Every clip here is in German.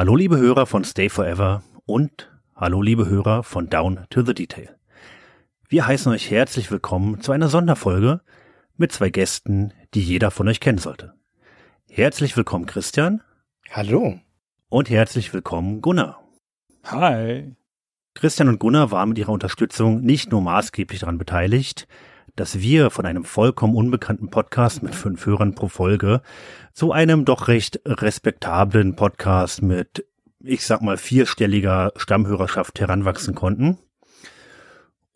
Hallo liebe Hörer von Stay Forever und hallo liebe Hörer von Down to the Detail. Wir heißen euch herzlich willkommen zu einer Sonderfolge mit zwei Gästen, die jeder von euch kennen sollte. Herzlich willkommen Christian. Hallo. Und herzlich willkommen Gunnar. Hi. Christian und Gunnar waren mit ihrer Unterstützung nicht nur maßgeblich daran beteiligt, dass wir von einem vollkommen unbekannten Podcast mit fünf Hörern pro Folge zu einem doch recht respektablen Podcast mit, ich sag mal, vierstelliger Stammhörerschaft heranwachsen konnten.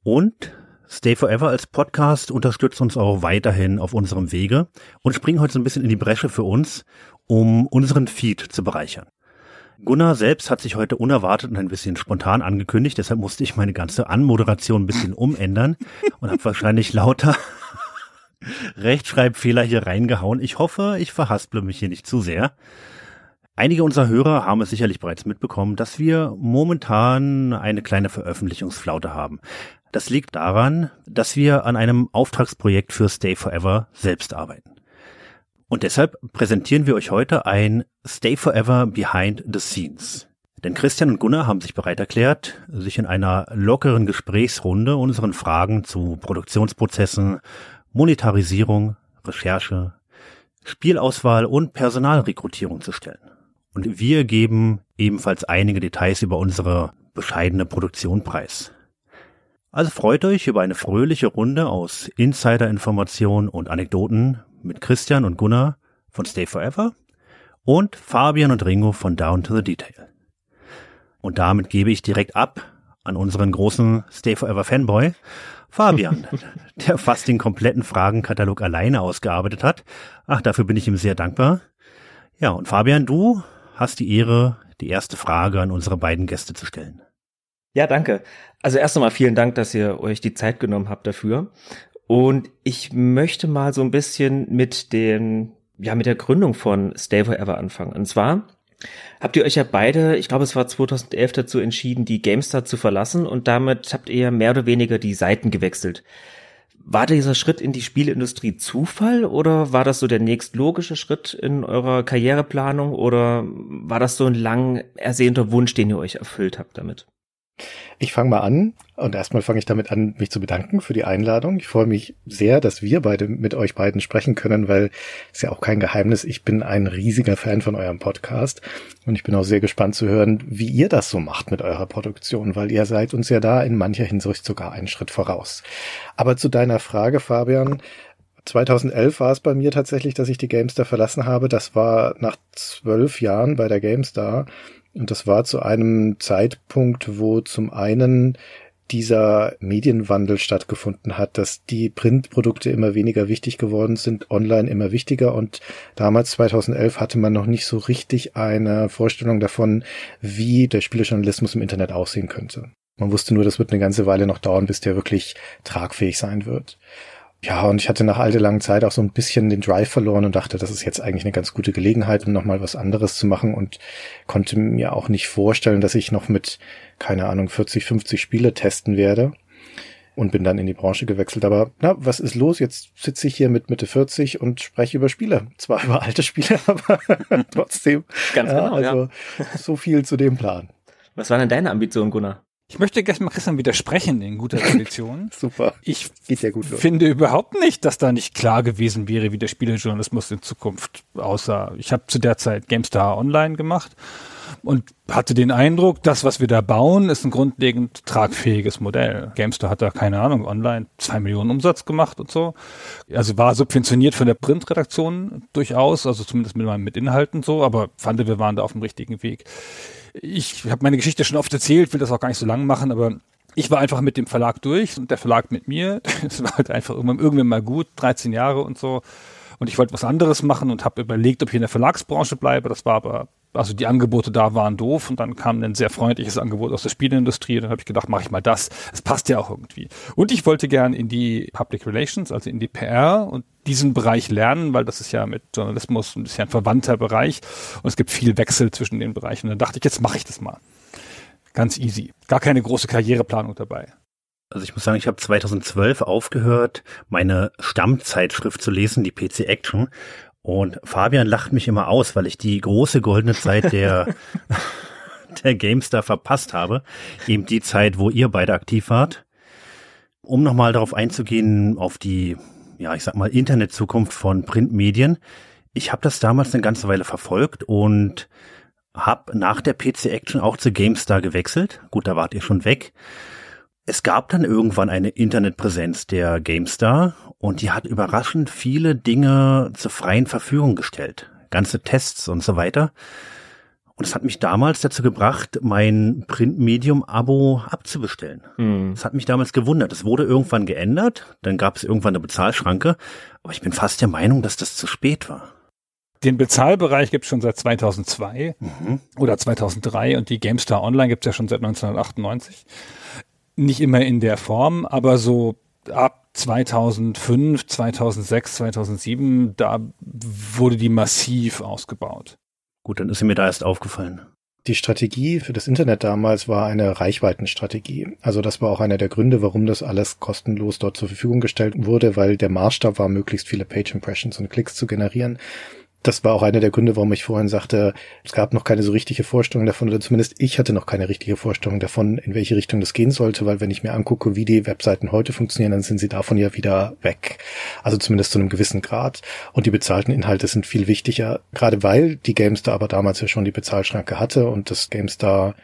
Und Stay Forever als Podcast unterstützt uns auch weiterhin auf unserem Wege und springen heute so ein bisschen in die Bresche für uns, um unseren Feed zu bereichern. Gunnar selbst hat sich heute unerwartet und ein bisschen spontan angekündigt, deshalb musste ich meine ganze Anmoderation ein bisschen umändern und habe wahrscheinlich lauter Rechtschreibfehler hier reingehauen. Ich hoffe, ich verhasple mich hier nicht zu sehr. Einige unserer Hörer haben es sicherlich bereits mitbekommen, dass wir momentan eine kleine Veröffentlichungsflaute haben. Das liegt daran, dass wir an einem Auftragsprojekt für Stay Forever selbst arbeiten. Und deshalb präsentieren wir euch heute ein Stay Forever Behind the Scenes. Denn Christian und Gunnar haben sich bereit erklärt, sich in einer lockeren Gesprächsrunde unseren Fragen zu Produktionsprozessen, Monetarisierung, Recherche, Spielauswahl und Personalrekrutierung zu stellen. Und wir geben ebenfalls einige Details über unsere bescheidene Produktion preis. Also freut euch über eine fröhliche Runde aus Insider-Informationen und Anekdoten mit Christian und Gunnar von Stay Forever und Fabian und Ringo von Down to the Detail. Und damit gebe ich direkt ab an unseren großen Stay Forever Fanboy, Fabian, der fast den kompletten Fragenkatalog alleine ausgearbeitet hat. Ach, dafür bin ich ihm sehr dankbar. Ja, und Fabian, du hast die Ehre, die erste Frage an unsere beiden Gäste zu stellen. Ja, danke. Also erst einmal vielen Dank, dass ihr euch die Zeit genommen habt dafür. Und ich möchte mal so ein bisschen mit den, ja, mit der Gründung von Stay Forever anfangen. Und zwar habt ihr euch ja beide, ich glaube, es war 2011 dazu entschieden, die GameStar zu verlassen und damit habt ihr mehr oder weniger die Seiten gewechselt. War dieser Schritt in die Spielindustrie Zufall oder war das so der nächstlogische Schritt in eurer Karriereplanung oder war das so ein lang ersehnter Wunsch, den ihr euch erfüllt habt damit? Ich fange mal an und erstmal fange ich damit an, mich zu bedanken für die Einladung. Ich freue mich sehr, dass wir beide mit euch beiden sprechen können, weil es ja auch kein Geheimnis, ich bin ein riesiger Fan von eurem Podcast und ich bin auch sehr gespannt zu hören, wie ihr das so macht mit eurer Produktion, weil ihr seid uns ja da in mancher Hinsicht sogar einen Schritt voraus. Aber zu deiner Frage, Fabian, 2011 war es bei mir tatsächlich, dass ich die GameStar verlassen habe. Das war nach zwölf Jahren bei der GameStar. Und das war zu einem Zeitpunkt, wo zum einen dieser Medienwandel stattgefunden hat, dass die Printprodukte immer weniger wichtig geworden sind, online immer wichtiger und damals 2011 hatte man noch nicht so richtig eine Vorstellung davon, wie der Spielejournalismus im Internet aussehen könnte. Man wusste nur, das wird eine ganze Weile noch dauern, bis der wirklich tragfähig sein wird. Ja, und ich hatte nach all der langen Zeit auch so ein bisschen den Drive verloren und dachte, das ist jetzt eigentlich eine ganz gute Gelegenheit, um nochmal was anderes zu machen und konnte mir auch nicht vorstellen, dass ich noch mit, keine Ahnung, 40, 50 Spiele testen werde und bin dann in die Branche gewechselt. Aber na, was ist los? Jetzt sitze ich hier mit Mitte 40 und spreche über Spiele. Zwar über alte Spiele, aber trotzdem. Ganz genau. Ja, also ja. so viel zu dem Plan. Was war denn deine Ambition, Gunnar? Ich möchte mal Christian widersprechen in guter Tradition. Super. Ich Geht ja gut los. finde überhaupt nicht, dass da nicht klar gewesen wäre, wie der Spielejournalismus in Zukunft aussah. Ich habe zu der Zeit GameStar Online gemacht und hatte den Eindruck, das, was wir da bauen, ist ein grundlegend tragfähiges Modell. GameStar hat da, keine Ahnung, online zwei Millionen Umsatz gemacht und so. Also war subventioniert von der Printredaktion durchaus, also zumindest mit, mit Inhalten so, aber fand, wir waren da auf dem richtigen Weg ich habe meine Geschichte schon oft erzählt, will das auch gar nicht so lang machen, aber ich war einfach mit dem Verlag durch und der Verlag mit mir. Es war halt einfach irgendwann, irgendwann mal gut, 13 Jahre und so. Und ich wollte was anderes machen und habe überlegt, ob ich in der Verlagsbranche bleibe. Das war aber, also die Angebote da waren doof und dann kam ein sehr freundliches Angebot aus der Spieleindustrie. Und dann habe ich gedacht, mache ich mal das. Es passt ja auch irgendwie. Und ich wollte gern in die Public Relations, also in die PR und diesen Bereich lernen, weil das ist ja mit Journalismus ein bisschen ein verwandter Bereich und es gibt viel Wechsel zwischen den Bereichen. Und dann dachte ich, jetzt mache ich das mal. Ganz easy. Gar keine große Karriereplanung dabei. Also ich muss sagen, ich habe 2012 aufgehört, meine Stammzeitschrift zu lesen, die PC Action. Und Fabian lacht mich immer aus, weil ich die große goldene Zeit der der GameStar verpasst habe. Eben die Zeit, wo ihr beide aktiv wart. Um nochmal darauf einzugehen, auf die, ja, ich sag mal, Internetzukunft von Printmedien. Ich habe das damals eine ganze Weile verfolgt und habe nach der PC Action auch zu GameStar gewechselt. Gut, da wart ihr schon weg. Es gab dann irgendwann eine Internetpräsenz der GameStar und die hat überraschend viele Dinge zur freien Verfügung gestellt. Ganze Tests und so weiter. Und es hat mich damals dazu gebracht, mein Printmedium-Abo abzubestellen. Mhm. Das hat mich damals gewundert. Es wurde irgendwann geändert, dann gab es irgendwann eine Bezahlschranke, aber ich bin fast der Meinung, dass das zu spät war. Den Bezahlbereich gibt es schon seit 2002 mhm. oder 2003 und die GameStar Online gibt es ja schon seit 1998. Nicht immer in der Form, aber so ab 2005, 2006, 2007, da wurde die massiv ausgebaut. Gut, dann ist sie mir da erst aufgefallen. Die Strategie für das Internet damals war eine Reichweitenstrategie. Also das war auch einer der Gründe, warum das alles kostenlos dort zur Verfügung gestellt wurde, weil der Maßstab war, möglichst viele Page Impressions und Klicks zu generieren das war auch einer der Gründe, warum ich vorhin sagte, es gab noch keine so richtige Vorstellung davon, oder zumindest ich hatte noch keine richtige Vorstellung davon, in welche Richtung das gehen sollte, weil wenn ich mir angucke, wie die Webseiten heute funktionieren, dann sind sie davon ja wieder weg. Also zumindest zu einem gewissen Grad. Und die bezahlten Inhalte sind viel wichtiger, gerade weil die GameStar aber damals ja schon die Bezahlschranke hatte und das GameStar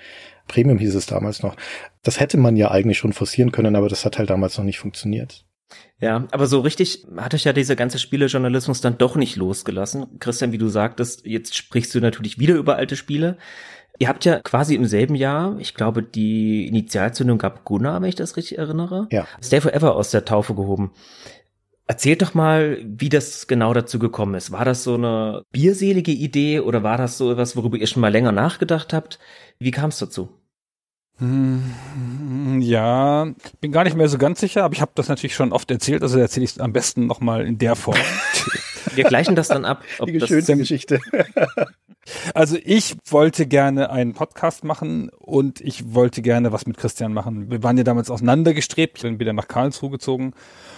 Premium hieß es damals noch. Das hätte man ja eigentlich schon forcieren können, aber das hat halt damals noch nicht funktioniert. Ja, aber so richtig hat euch ja dieser ganze Spielejournalismus dann doch nicht losgelassen. Christian, wie du sagtest, jetzt sprichst du natürlich wieder über alte Spiele. Ihr habt ja quasi im selben Jahr, ich glaube, die Initialzündung gab Gunnar, wenn ich das richtig erinnere, ja. Stay Forever aus der Taufe gehoben. Erzählt doch mal, wie das genau dazu gekommen ist. War das so eine bierselige Idee oder war das so etwas, worüber ihr schon mal länger nachgedacht habt? Wie kam es dazu? Hm, ja, bin gar nicht mehr so ganz sicher, aber ich habe das natürlich schon oft erzählt, also erzähle ich es am besten nochmal in der Form. Wir gleichen das dann ab. Ob Die das schönste Geschichte. Also ich wollte gerne einen Podcast machen und ich wollte gerne was mit Christian machen. Wir waren ja damals auseinandergestrebt. Ich bin wieder nach Karlsruhe gezogen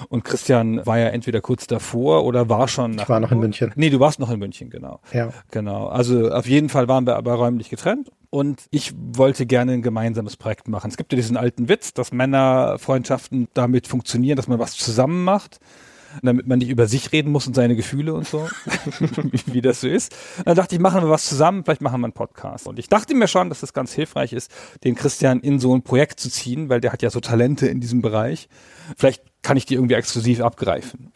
und Christian war ja entweder kurz davor oder war schon nach. Ich war noch in München. Nee, du warst noch in München, genau. Ja. Genau. Also auf jeden Fall waren wir aber räumlich getrennt und ich wollte gerne ein gemeinsames Projekt machen. Es gibt ja diesen alten Witz, dass Männerfreundschaften damit funktionieren, dass man was zusammen macht damit man nicht über sich reden muss und seine Gefühle und so, wie, wie, das so ist. dann dachte ich, machen wir was zusammen, vielleicht machen wir einen Podcast. Und ich dachte mir schon, dass das ganz hilfreich ist, den Christian in so ein Projekt zu ziehen, weil der hat ja so Talente in diesem Bereich. Vielleicht kann ich die irgendwie exklusiv abgreifen.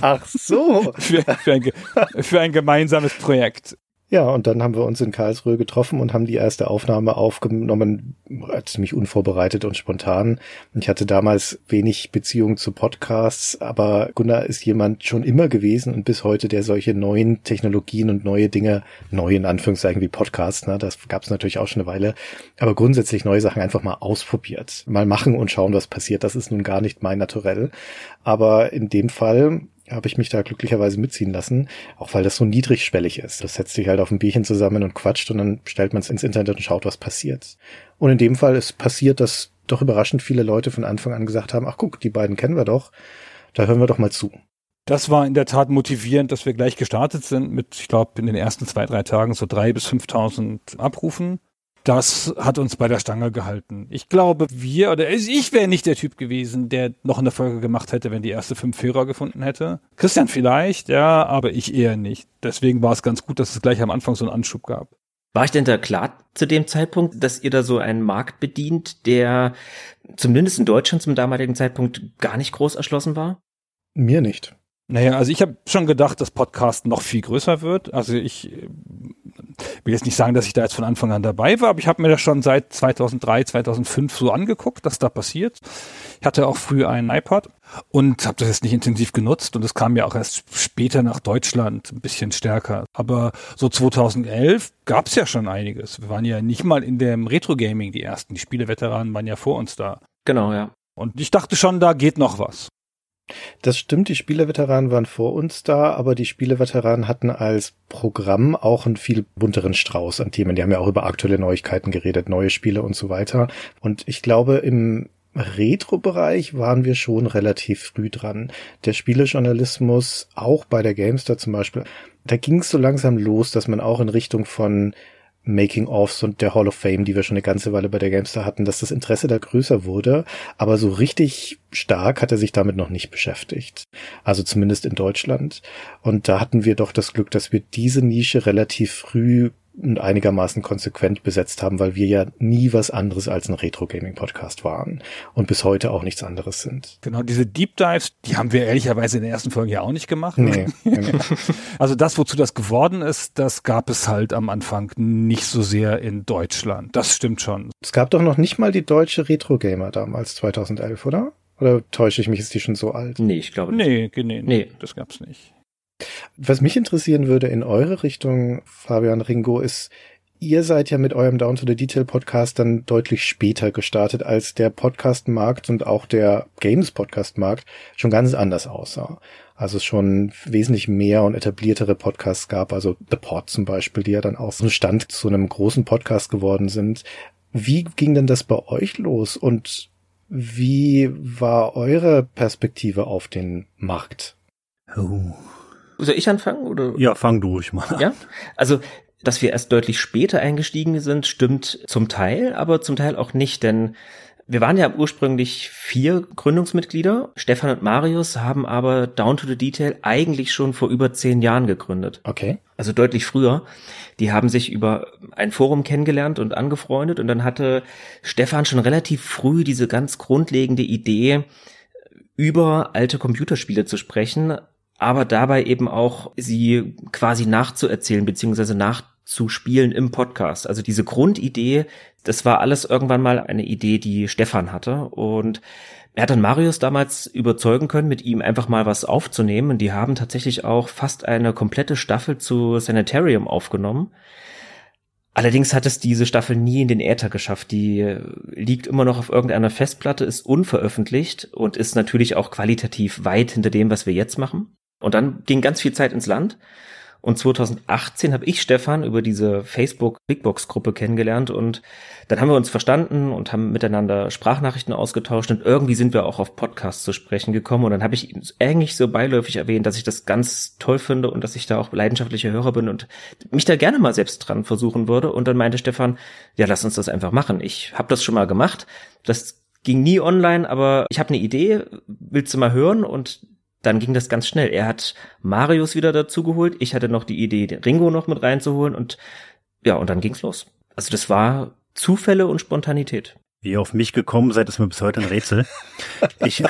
Ach so. für, für, ein, für ein gemeinsames Projekt. Ja, und dann haben wir uns in Karlsruhe getroffen und haben die erste Aufnahme aufgenommen, ziemlich unvorbereitet und spontan. Ich hatte damals wenig Beziehung zu Podcasts, aber Gunnar ist jemand schon immer gewesen und bis heute, der solche neuen Technologien und neue Dinge, neue in Anführungszeichen wie Podcasts, ne, das gab es natürlich auch schon eine Weile, aber grundsätzlich neue Sachen einfach mal ausprobiert. Mal machen und schauen, was passiert. Das ist nun gar nicht mein Naturell. Aber in dem Fall habe ich mich da glücklicherweise mitziehen lassen, auch weil das so niedrigschwellig ist. Das setzt sich halt auf ein Bierchen zusammen und quatscht und dann stellt man es ins Internet und schaut, was passiert. Und in dem Fall ist passiert, dass doch überraschend viele Leute von Anfang an gesagt haben, ach guck, die beiden kennen wir doch, da hören wir doch mal zu. Das war in der Tat motivierend, dass wir gleich gestartet sind mit, ich glaube, in den ersten zwei, drei Tagen so drei bis 5.000 Abrufen das hat uns bei der Stange gehalten. Ich glaube, wir oder ich wäre nicht der Typ gewesen, der noch eine Folge gemacht hätte, wenn die erste fünf Hörer gefunden hätte. Christian vielleicht, ja, aber ich eher nicht. Deswegen war es ganz gut, dass es gleich am Anfang so einen Anschub gab. War ich denn da klar zu dem Zeitpunkt, dass ihr da so einen Markt bedient, der zumindest in Deutschland zum damaligen Zeitpunkt gar nicht groß erschlossen war? Mir nicht. Naja, also ich habe schon gedacht, dass Podcast noch viel größer wird. Also ich will jetzt nicht sagen, dass ich da jetzt von Anfang an dabei war, aber ich habe mir das schon seit 2003, 2005 so angeguckt, dass da passiert. Ich hatte auch früh einen iPod und habe das jetzt nicht intensiv genutzt und es kam ja auch erst später nach Deutschland ein bisschen stärker. Aber so 2011 gab es ja schon einiges. Wir waren ja nicht mal in dem Retro-Gaming die ersten. Die Spieleveteranen waren ja vor uns da. Genau, ja. Und ich dachte schon, da geht noch was. Das stimmt, die Spieleveteranen waren vor uns da, aber die Spieleveteranen hatten als Programm auch einen viel bunteren Strauß an Themen. Die haben ja auch über aktuelle Neuigkeiten geredet, neue Spiele und so weiter. Und ich glaube, im Retro-Bereich waren wir schon relativ früh dran. Der Spielejournalismus, auch bei der Gamestar zum Beispiel, da ging es so langsam los, dass man auch in Richtung von Making-ofs und der Hall of Fame, die wir schon eine ganze Weile bei der Gamestar hatten, dass das Interesse da größer wurde. Aber so richtig stark hat er sich damit noch nicht beschäftigt. Also zumindest in Deutschland. Und da hatten wir doch das Glück, dass wir diese Nische relativ früh einigermaßen konsequent besetzt haben, weil wir ja nie was anderes als ein Retro-Gaming-Podcast waren und bis heute auch nichts anderes sind. Genau, diese Deep Dives, die haben wir ehrlicherweise in der ersten Folge ja auch nicht gemacht. Nee. Also das, wozu das geworden ist, das gab es halt am Anfang nicht so sehr in Deutschland. Das stimmt schon. Es gab doch noch nicht mal die deutsche Retro-Gamer damals, 2011, oder? Oder täusche ich mich, ist die schon so alt? Nee, ich glaube nicht. Nee, nee, nee, Nee. das gab's nicht. Was mich interessieren würde in eure Richtung, Fabian Ringo, ist, ihr seid ja mit eurem Down to the Detail Podcast dann deutlich später gestartet, als der Podcast-Markt und auch der Games-Podcast-Markt schon ganz anders aussah. Also es schon wesentlich mehr und etabliertere Podcasts gab, also The Pod zum Beispiel, die ja dann auch so Stand zu einem großen Podcast geworden sind. Wie ging denn das bei euch los und wie war eure Perspektive auf den Markt? Oh. Soll ich anfangen oder? Ja, fang du ruhig mal. an. Ja, also dass wir erst deutlich später eingestiegen sind, stimmt zum Teil, aber zum Teil auch nicht, denn wir waren ja ursprünglich vier Gründungsmitglieder. Stefan und Marius haben aber Down to the Detail eigentlich schon vor über zehn Jahren gegründet. Okay. Also deutlich früher. Die haben sich über ein Forum kennengelernt und angefreundet und dann hatte Stefan schon relativ früh diese ganz grundlegende Idee, über alte Computerspiele zu sprechen, aber dabei eben auch sie quasi nachzuerzählen beziehungsweise nachzuspielen im Podcast. Also diese Grundidee, das war alles irgendwann mal eine Idee, die Stefan hatte und er hat dann Marius damals überzeugen können, mit ihm einfach mal was aufzunehmen. Und die haben tatsächlich auch fast eine komplette Staffel zu Sanitarium aufgenommen. Allerdings hat es diese Staffel nie in den Äther geschafft. Die liegt immer noch auf irgendeiner Festplatte, ist unveröffentlicht und ist natürlich auch qualitativ weit hinter dem, was wir jetzt machen. Und dann ging ganz viel Zeit ins Land. Und 2018 habe ich Stefan über diese Facebook Bigbox Gruppe kennengelernt und dann haben wir uns verstanden und haben miteinander Sprachnachrichten ausgetauscht und irgendwie sind wir auch auf Podcasts zu sprechen gekommen und dann habe ich eigentlich so beiläufig erwähnt, dass ich das ganz toll finde und dass ich da auch leidenschaftlicher Hörer bin und mich da gerne mal selbst dran versuchen würde und dann meinte Stefan, ja, lass uns das einfach machen. Ich habe das schon mal gemacht. Das ging nie online, aber ich habe eine Idee, willst du mal hören und dann ging das ganz schnell. Er hat Marius wieder dazugeholt. Ich hatte noch die Idee, den Ringo noch mit reinzuholen und ja, und dann ging's los. Also das war Zufälle und Spontanität. Wie ihr auf mich gekommen seid, ist mir bis heute ein Rätsel. Ich,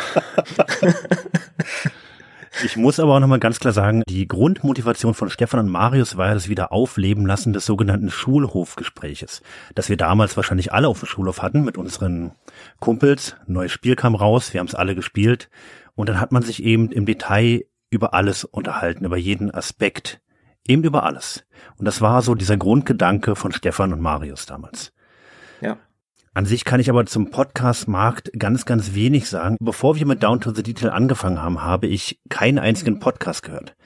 ich muss aber auch nochmal ganz klar sagen, die Grundmotivation von Stefan und Marius war ja das Wiederaufleben lassen des sogenannten Schulhofgespräches, das wir damals wahrscheinlich alle auf dem Schulhof hatten mit unseren Kumpels. Ein neues Spiel kam raus, wir haben es alle gespielt und dann hat man sich eben im Detail über alles unterhalten, über jeden Aspekt, eben über alles. Und das war so dieser Grundgedanke von Stefan und Marius damals. Ja. An sich kann ich aber zum Podcast-Markt ganz, ganz wenig sagen. Bevor wir mit Down to the Detail angefangen haben, habe ich keinen einzigen Podcast gehört.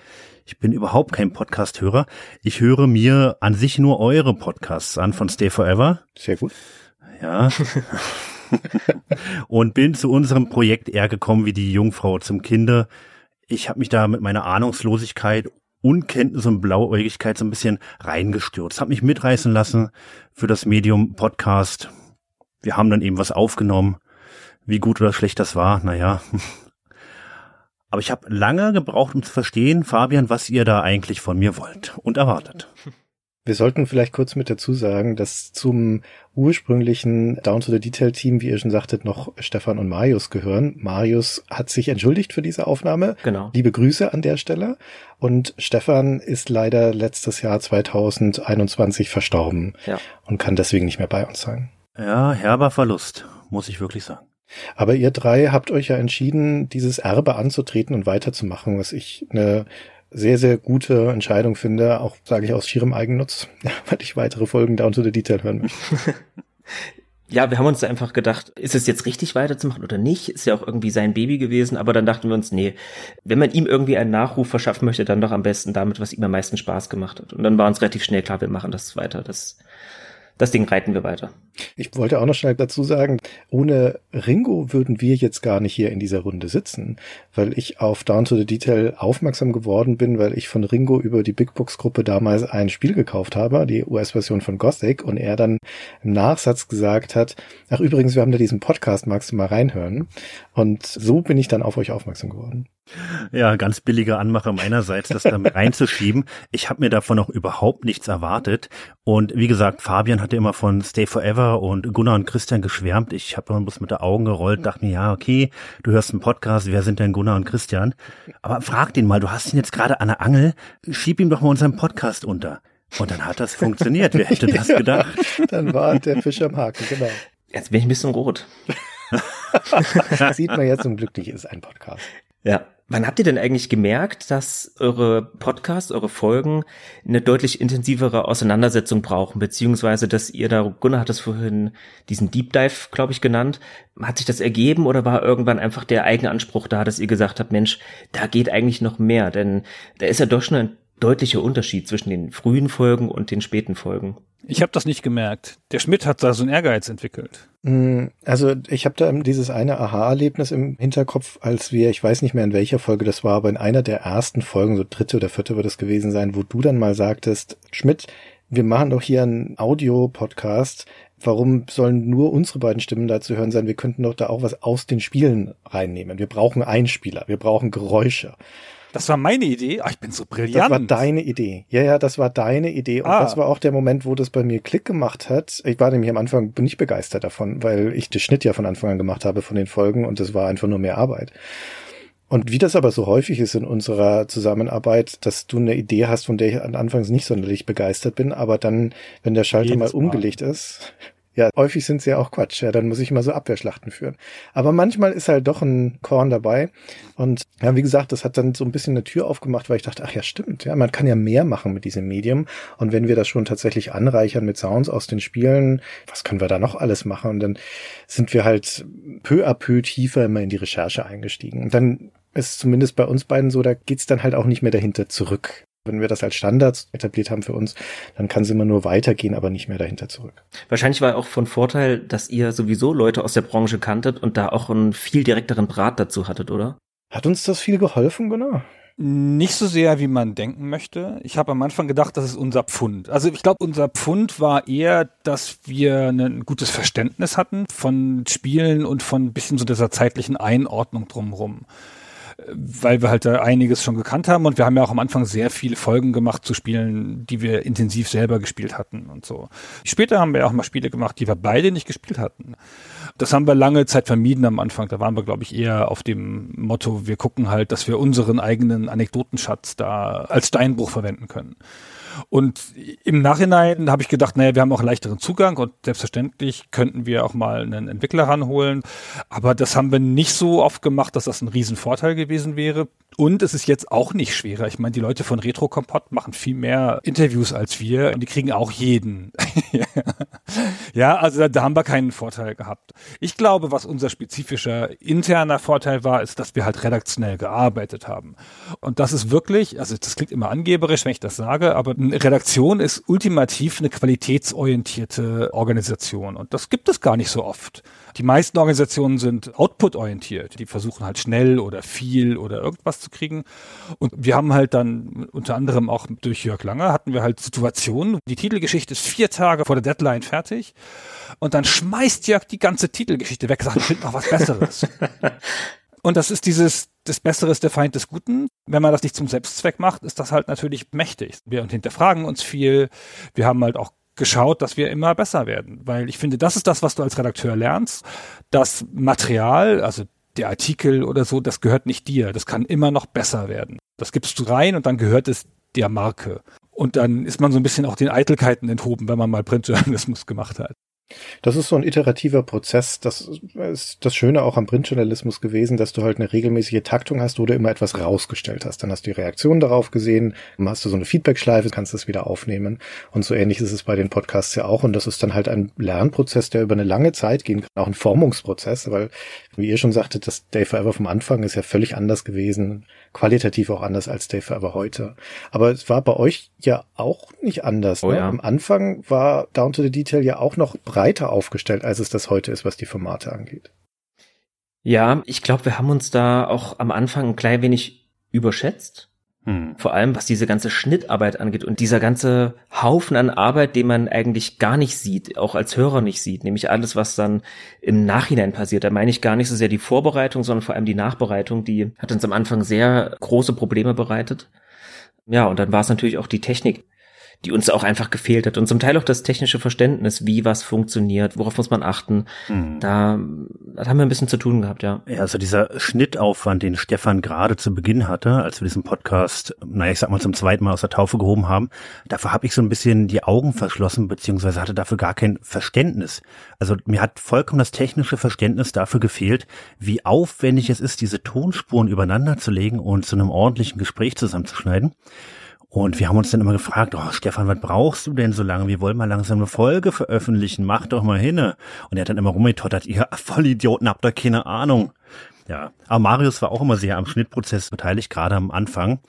Ich bin überhaupt kein Podcast-Hörer. Ich höre mir an sich nur eure Podcasts an von Stay Forever. Sehr gut. Ja. und bin zu unserem Projekt eher gekommen wie die Jungfrau zum Kinde. Ich habe mich da mit meiner Ahnungslosigkeit, Unkenntnis und Blauäugigkeit so ein bisschen reingestürzt, habe mich mitreißen lassen für das Medium Podcast. Wir haben dann eben was aufgenommen. Wie gut oder schlecht das war, naja. Aber ich habe lange gebraucht, um zu verstehen, Fabian, was ihr da eigentlich von mir wollt und erwartet. Wir sollten vielleicht kurz mit dazu sagen, dass zum ursprünglichen Down to the Detail Team, wie ihr schon sagtet, noch Stefan und Marius gehören. Marius hat sich entschuldigt für diese Aufnahme. Genau. Liebe Grüße an der Stelle. Und Stefan ist leider letztes Jahr 2021 verstorben Ja. und kann deswegen nicht mehr bei uns sein. Ja, herber Verlust, muss ich wirklich sagen. Aber ihr drei habt euch ja entschieden, dieses Erbe anzutreten und weiterzumachen, was ich eine sehr, sehr gute Entscheidung finde, auch sage ich aus schierem Eigennutz, weil ich weitere Folgen Down to the Detail hören möchte. Ja, wir haben uns einfach gedacht, ist es jetzt richtig weiterzumachen oder nicht? Ist ja auch irgendwie sein Baby gewesen, aber dann dachten wir uns, nee, wenn man ihm irgendwie einen Nachruf verschaffen möchte, dann doch am besten damit, was ihm am meisten Spaß gemacht hat. Und dann war uns relativ schnell klar, wir machen das weiter. Das, das Ding reiten wir weiter. Ich wollte auch noch schnell dazu sagen, ohne Ringo würden wir jetzt gar nicht hier in dieser Runde sitzen, weil ich auf Down to the Detail aufmerksam geworden bin, weil ich von Ringo über die Big Box Gruppe damals ein Spiel gekauft habe, die US-Version von Gothic, und er dann im Nachsatz gesagt hat, ach übrigens, wir haben da diesen Podcast, magst du mal reinhören? Und so bin ich dann auf euch aufmerksam geworden. Ja, ganz billige Anmache meinerseits, das da reinzuschieben. Ich habe mir davon auch überhaupt nichts erwartet. Und wie gesagt, Fabian hatte immer von Stay Forever und Gunnar und Christian geschwärmt. Ich habe immer bloß mit der Augen gerollt, dachte mir, ja, okay, du hörst einen Podcast, wer sind denn Gunnar und Christian? Aber frag den mal, du hast ihn jetzt gerade an der Angel, schieb ihm doch mal unseren Podcast unter. Und dann hat das funktioniert. Wer hätte das gedacht? dann war der Fisch am Haken, genau. Jetzt bin ich ein bisschen rot. Sieht man jetzt zum Glück ist ein Podcast. Ja. Wann habt ihr denn eigentlich gemerkt, dass eure Podcasts, eure Folgen eine deutlich intensivere Auseinandersetzung brauchen, beziehungsweise dass ihr da, Gunnar hat es vorhin diesen Deep Dive, glaube ich, genannt. Hat sich das ergeben oder war irgendwann einfach der eigene Anspruch da, dass ihr gesagt habt, Mensch, da geht eigentlich noch mehr? Denn da ist ja doch schon ein deutlicher Unterschied zwischen den frühen Folgen und den späten Folgen. Ich habe das nicht gemerkt. Der Schmidt hat da so einen Ehrgeiz entwickelt. Mm, also ich habe da dieses eine Aha-Erlebnis im Hinterkopf, als wir, ich weiß nicht mehr in welcher Folge das war, aber in einer der ersten Folgen, so dritte oder vierte wird es gewesen sein, wo du dann mal sagtest, Schmidt, wir machen doch hier einen Audio-Podcast. Warum sollen nur unsere beiden Stimmen da zu hören sein? Wir könnten doch da auch was aus den Spielen reinnehmen. Wir brauchen Einspieler, wir brauchen Geräusche. Das war meine Idee. Ach, ich bin so brillant. Das war deine Idee. Ja, ja, das war deine Idee. Und ah. das war auch der Moment, wo das bei mir Klick gemacht hat. Ich war nämlich am Anfang nicht begeistert davon, weil ich den Schnitt ja von Anfang an gemacht habe von den Folgen und das war einfach nur mehr Arbeit. Und wie das aber so häufig ist in unserer Zusammenarbeit, dass du eine Idee hast, von der ich anfangs nicht sonderlich begeistert bin, aber dann, wenn der Schalter Jedes mal umgelegt mal. ist, ja, häufig sind sie ja auch Quatsch. Ja, dann muss ich immer so Abwehrschlachten führen. Aber manchmal ist halt doch ein Korn dabei. Und ja, wie gesagt, das hat dann so ein bisschen eine Tür aufgemacht, weil ich dachte, ach ja, stimmt. Ja, man kann ja mehr machen mit diesem Medium. Und wenn wir das schon tatsächlich anreichern mit Sounds aus den Spielen, was können wir da noch alles machen? Und dann sind wir halt peu à peu tiefer immer in die Recherche eingestiegen. Und dann ist zumindest bei uns beiden so, da geht's dann halt auch nicht mehr dahinter zurück. Wenn wir das als Standards etabliert haben für uns, dann kann es immer nur weitergehen, aber nicht mehr dahinter zurück. Wahrscheinlich war auch von Vorteil, dass ihr sowieso Leute aus der Branche kanntet und da auch einen viel direkteren Brat dazu hattet, oder? Hat uns das viel geholfen, genau? Nicht so sehr, wie man denken möchte. Ich habe am Anfang gedacht, das ist unser Pfund. Also ich glaube, unser Pfund war eher, dass wir ein gutes Verständnis hatten von Spielen und von ein bisschen so dieser zeitlichen Einordnung drumherum weil wir halt da einiges schon gekannt haben und wir haben ja auch am Anfang sehr viele Folgen gemacht zu Spielen, die wir intensiv selber gespielt hatten und so. Später haben wir auch mal Spiele gemacht, die wir beide nicht gespielt hatten. Das haben wir lange Zeit vermieden am Anfang. Da waren wir, glaube ich, eher auf dem Motto, wir gucken halt, dass wir unseren eigenen Anekdotenschatz da als Steinbruch verwenden können. Und im Nachhinein habe ich gedacht, naja, wir haben auch leichteren Zugang und selbstverständlich könnten wir auch mal einen Entwickler ranholen. Aber das haben wir nicht so oft gemacht, dass das ein Riesenvorteil gewesen wäre. Und es ist jetzt auch nicht schwerer. Ich meine, die Leute von Retro Kompott machen viel mehr Interviews als wir und die kriegen auch jeden. ja, also da, da, haben wir keinen Vorteil gehabt. Ich glaube, was unser spezifischer interner Vorteil war, ist, dass wir halt redaktionell gearbeitet haben. Und das ist wirklich, also das klingt immer angeberisch, wenn ich das sage, aber Redaktion ist ultimativ eine qualitätsorientierte Organisation. Und das gibt es gar nicht so oft. Die meisten Organisationen sind output-orientiert. Die versuchen halt schnell oder viel oder irgendwas zu kriegen. Und wir haben halt dann unter anderem auch durch Jörg Langer hatten wir halt Situationen. Die Titelgeschichte ist vier Tage vor der Deadline fertig. Und dann schmeißt Jörg die ganze Titelgeschichte weg, sagt, ich finde noch was Besseres. Und das ist dieses, das Bessere ist der Feind des Guten. Wenn man das nicht zum Selbstzweck macht, ist das halt natürlich mächtig. Wir hinterfragen uns viel. Wir haben halt auch geschaut, dass wir immer besser werden. Weil ich finde, das ist das, was du als Redakteur lernst. Das Material, also der Artikel oder so, das gehört nicht dir. Das kann immer noch besser werden. Das gibst du rein und dann gehört es der Marke. Und dann ist man so ein bisschen auch den Eitelkeiten enthoben, wenn man mal Printjournalismus gemacht hat. Das ist so ein iterativer Prozess. Das ist das Schöne auch am Printjournalismus gewesen, dass du halt eine regelmäßige Taktung hast, wo du immer etwas rausgestellt hast. Dann hast du die Reaktion darauf gesehen, hast du so eine Feedbackschleife, kannst das wieder aufnehmen. Und so ähnlich ist es bei den Podcasts ja auch. Und das ist dann halt ein Lernprozess, der über eine lange Zeit gehen kann. Auch ein Formungsprozess, weil, wie ihr schon sagtet, das Day Forever vom Anfang ist ja völlig anders gewesen. Qualitativ auch anders als Day Forever heute. Aber es war bei euch ja auch nicht anders. Oh, ne? ja. Am Anfang war Down to the Detail ja auch noch breit breiter aufgestellt, als es das heute ist, was die Formate angeht. Ja, ich glaube, wir haben uns da auch am Anfang ein klein wenig überschätzt. Hm. Vor allem, was diese ganze Schnittarbeit angeht und dieser ganze Haufen an Arbeit, den man eigentlich gar nicht sieht, auch als Hörer nicht sieht, nämlich alles, was dann im Nachhinein passiert. Da meine ich gar nicht so sehr die Vorbereitung, sondern vor allem die Nachbereitung, die hat uns am Anfang sehr große Probleme bereitet. Ja, und dann war es natürlich auch die Technik, die uns auch einfach gefehlt hat und zum Teil auch das technische Verständnis, wie was funktioniert, worauf muss man achten. Hm. Da, da haben wir ein bisschen zu tun gehabt, ja. Ja, also dieser Schnittaufwand, den Stefan gerade zu Beginn hatte, als wir diesen Podcast, naja, ich sag mal zum zweiten Mal aus der Taufe gehoben haben, dafür habe ich so ein bisschen die Augen verschlossen, beziehungsweise hatte dafür gar kein Verständnis. Also mir hat vollkommen das technische Verständnis dafür gefehlt, wie aufwendig es ist, diese Tonspuren übereinander zu legen und zu einem ordentlichen Gespräch zusammenzuschneiden. Und wir haben uns dann immer gefragt, oh Stefan, was brauchst du denn so lange? Wir wollen mal langsam eine Folge veröffentlichen, mach doch mal hinne. Und er hat dann immer rumgetottert, ihr Vollidioten habt da keine Ahnung. Ja, aber Marius war auch immer sehr am Schnittprozess beteiligt, gerade am Anfang,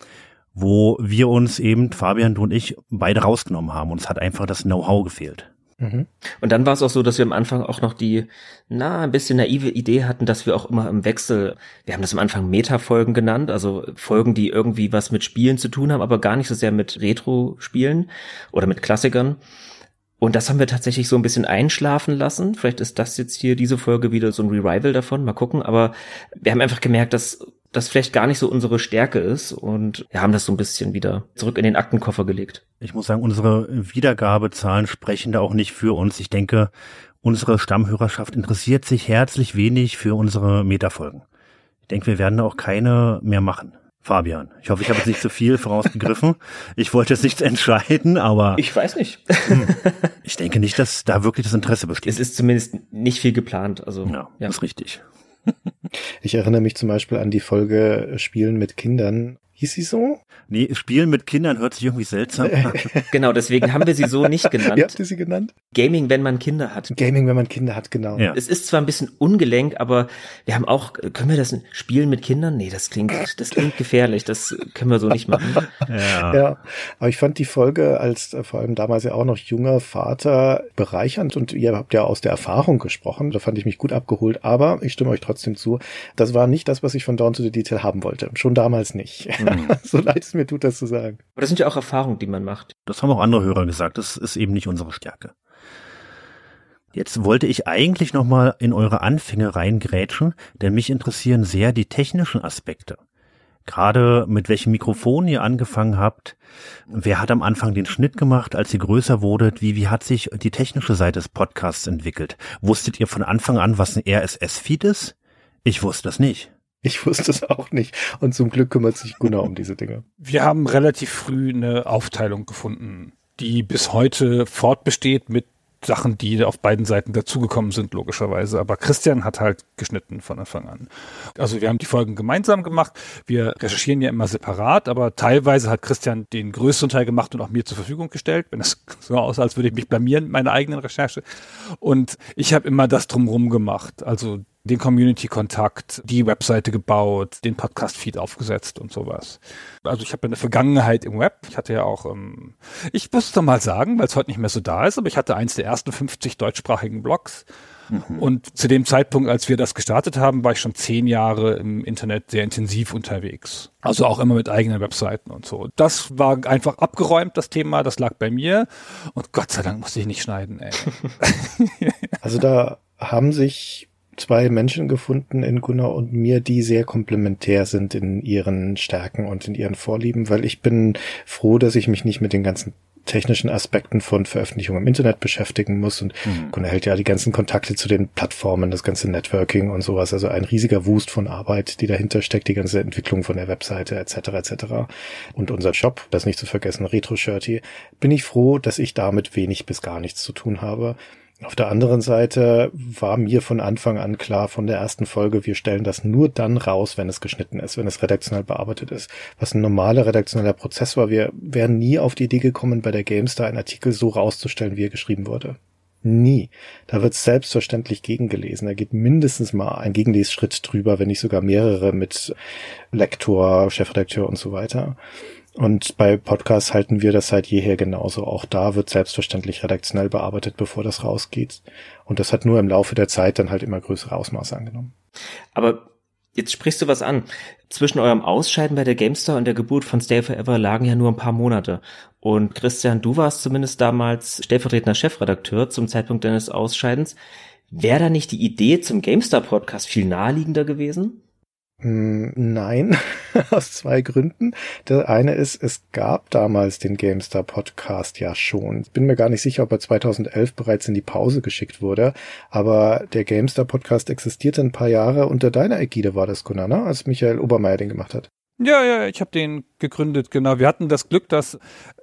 wo wir uns eben, Fabian, du und ich, beide rausgenommen haben. Und es hat einfach das Know-how gefehlt. Mhm. Und dann war es auch so, dass wir am Anfang auch noch die, na, ein bisschen naive Idee hatten, dass wir auch immer im Wechsel, wir haben das am Anfang Meta-Folgen genannt, also Folgen, die irgendwie was mit Spielen zu tun haben, aber gar nicht so sehr mit Retro-Spielen oder mit Klassikern. Und das haben wir tatsächlich so ein bisschen einschlafen lassen. Vielleicht ist das jetzt hier diese Folge wieder so ein Revival davon. Mal gucken. Aber wir haben einfach gemerkt, dass das vielleicht gar nicht so unsere Stärke ist und wir haben das so ein bisschen wieder zurück in den Aktenkoffer gelegt. Ich muss sagen, unsere Wiedergabezahlen sprechen da auch nicht für uns. Ich denke, unsere Stammhörerschaft interessiert sich herzlich wenig für unsere Metafolgen. Ich denke, wir werden da auch keine mehr machen. Fabian, ich hoffe, ich habe jetzt nicht zu viel vorausgegriffen. Ich wollte jetzt nichts entscheiden, aber Ich weiß nicht. hm, ich denke nicht, dass da wirklich das Interesse besteht. es ist zumindest nicht viel geplant. Also ja, ja. das ist richtig. Ich erinnere mich zum Beispiel an die Folge Spielen mit Kindern. Hieß sie so? Nee, Spielen mit Kindern hört sich irgendwie seltsam an. Genau, deswegen haben wir sie so nicht Wie genannt. habt ihr sie genannt? Gaming, wenn man Kinder hat. Gaming, wenn man Kinder hat, genau. Ja. Es ist zwar ein bisschen ungelenk, aber wir haben auch, können wir das spielen mit Kindern? Nee, das klingt, das klingt gefährlich. Das können wir so nicht machen. Ja. Ja, aber ich fand die Folge als äh, vor allem damals ja auch noch junger Vater bereichernd und ihr habt ja aus der Erfahrung gesprochen. Da fand ich mich gut abgeholt, aber ich stimme euch trotzdem zu. Das war nicht das, was ich von Dawn to the Detail haben wollte. Schon damals nicht. so leid es mir tut, das zu sagen. Aber das sind ja auch Erfahrungen, die man macht. Das haben auch andere Hörer gesagt. Das ist eben nicht unsere Stärke. Jetzt wollte ich eigentlich nochmal in eure Anfänge reingrätschen, denn mich interessieren sehr die technischen Aspekte. Gerade mit welchem Mikrofon ihr angefangen habt. Wer hat am Anfang den Schnitt gemacht, als ihr größer wurdet? Wie, wie hat sich die technische Seite des Podcasts entwickelt? Wusstet ihr von Anfang an, was ein RSS-Feed ist? Ich wusste das nicht. Ich wusste es auch nicht. Und zum Glück kümmert sich Gunnar um diese Dinge. Wir haben relativ früh eine Aufteilung gefunden, die bis heute fortbesteht mit Sachen, die auf beiden Seiten dazugekommen sind, logischerweise. Aber Christian hat halt geschnitten von Anfang an. Also wir haben die Folgen gemeinsam gemacht. Wir recherchieren ja immer separat, aber teilweise hat Christian den größten Teil gemacht und auch mir zur Verfügung gestellt, wenn es so aussah, als würde ich mich blamieren, meine eigenen Recherche. Und ich habe immer das drumherum gemacht. Also den Community-Kontakt, die Webseite gebaut, den Podcast-Feed aufgesetzt und sowas. Also ich habe eine Vergangenheit im Web. Ich hatte ja auch, ähm, ich muss es doch mal sagen, weil es heute nicht mehr so da ist, aber ich hatte eins der ersten 50 deutschsprachigen Blogs. Und zu dem Zeitpunkt, als wir das gestartet haben, war ich schon zehn Jahre im Internet sehr intensiv unterwegs. Also auch immer mit eigenen Webseiten und so. Das war einfach abgeräumt, das Thema, das lag bei mir. Und Gott sei Dank musste ich nicht schneiden, ey. Also da haben sich zwei Menschen gefunden in Gunnar und mir, die sehr komplementär sind in ihren Stärken und in ihren Vorlieben, weil ich bin froh, dass ich mich nicht mit den ganzen technischen Aspekten von Veröffentlichung im Internet beschäftigen muss und Mhm. Gunnar hält ja die ganzen Kontakte zu den Plattformen, das ganze Networking und sowas, also ein riesiger Wust von Arbeit, die dahinter steckt, die ganze Entwicklung von der Webseite etc. etc. Und unser Shop, das nicht zu vergessen, Retro Shirty, bin ich froh, dass ich damit wenig bis gar nichts zu tun habe. Auf der anderen Seite war mir von Anfang an klar von der ersten Folge, wir stellen das nur dann raus, wenn es geschnitten ist, wenn es redaktionell bearbeitet ist. Was ein normaler redaktioneller Prozess war, wir wären nie auf die Idee gekommen, bei der GameStar einen Artikel so rauszustellen, wie er geschrieben wurde. Nie. Da wird selbstverständlich gegengelesen. Da geht mindestens mal ein Gegenlesschritt drüber, wenn nicht sogar mehrere mit Lektor, Chefredakteur und so weiter. Und bei Podcasts halten wir das seit jeher genauso. Auch da wird selbstverständlich redaktionell bearbeitet, bevor das rausgeht. Und das hat nur im Laufe der Zeit dann halt immer größere Ausmaße angenommen. Aber jetzt sprichst du was an. Zwischen eurem Ausscheiden bei der GameStar und der Geburt von Stay Forever lagen ja nur ein paar Monate. Und Christian, du warst zumindest damals stellvertretender Chefredakteur zum Zeitpunkt deines Ausscheidens. Wäre da nicht die Idee zum GameStar Podcast viel naheliegender gewesen? Hm, nein, aus zwei Gründen. Der eine ist, es gab damals den GameStar Podcast ja schon. Ich bin mir gar nicht sicher, ob er 2011 bereits in die Pause geschickt wurde, aber der GameStar Podcast existierte ein paar Jahre unter deiner Ägide war das, Gunnar, ne? als Michael Obermeier den gemacht hat. Ja, ja, ich habe den gegründet, genau. Wir hatten das Glück, dass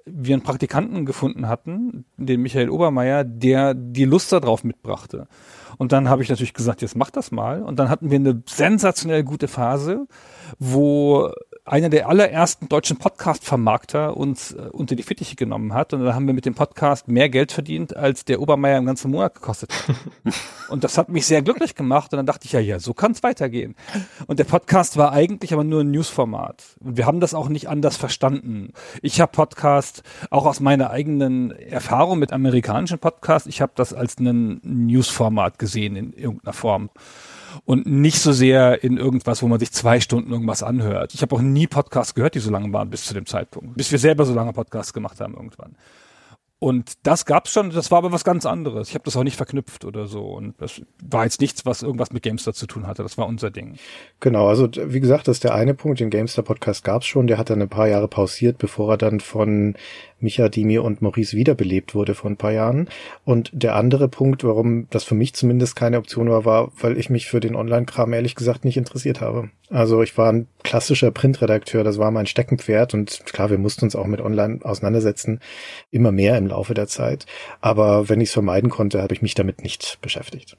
wir einen Praktikanten gefunden hatten, den Michael Obermeier, der die Lust darauf mitbrachte. Und dann habe ich natürlich gesagt, jetzt mach das mal. Und dann hatten wir eine sensationell gute Phase, wo einer der allerersten deutschen Podcast-Vermarkter uns äh, unter die Fittiche genommen hat. Und dann haben wir mit dem Podcast mehr Geld verdient, als der Obermeier im ganzen Monat gekostet hat. und das hat mich sehr glücklich gemacht. Und dann dachte ich, ja, ja, so kann es weitergehen. Und der Podcast war eigentlich aber nur ein Newsformat. Und wir haben das auch nicht anders verstanden. Ich habe Podcast auch aus meiner eigenen Erfahrung mit amerikanischen Podcasts, ich habe das als ein Newsformat gesehen in irgendeiner Form und nicht so sehr in irgendwas, wo man sich zwei Stunden irgendwas anhört. Ich habe auch nie Podcasts gehört, die so lange waren bis zu dem Zeitpunkt, bis wir selber so lange Podcasts gemacht haben irgendwann. Und das gab's schon, das war aber was ganz anderes. Ich habe das auch nicht verknüpft oder so. Und das war jetzt nichts, was irgendwas mit Gamestar zu tun hatte. Das war unser Ding. Genau, also wie gesagt, das ist der eine Punkt. Den Gamestar Podcast gab's schon. Der hat dann ein paar Jahre pausiert, bevor er dann von Micha Dimi und Maurice wiederbelebt wurde vor ein paar Jahren. Und der andere Punkt, warum das für mich zumindest keine Option war, war, weil ich mich für den Online-Kram ehrlich gesagt nicht interessiert habe. Also ich war ein klassischer Printredakteur, das war mein Steckenpferd und klar, wir mussten uns auch mit Online auseinandersetzen, immer mehr im Laufe der Zeit. Aber wenn ich es vermeiden konnte, habe ich mich damit nicht beschäftigt.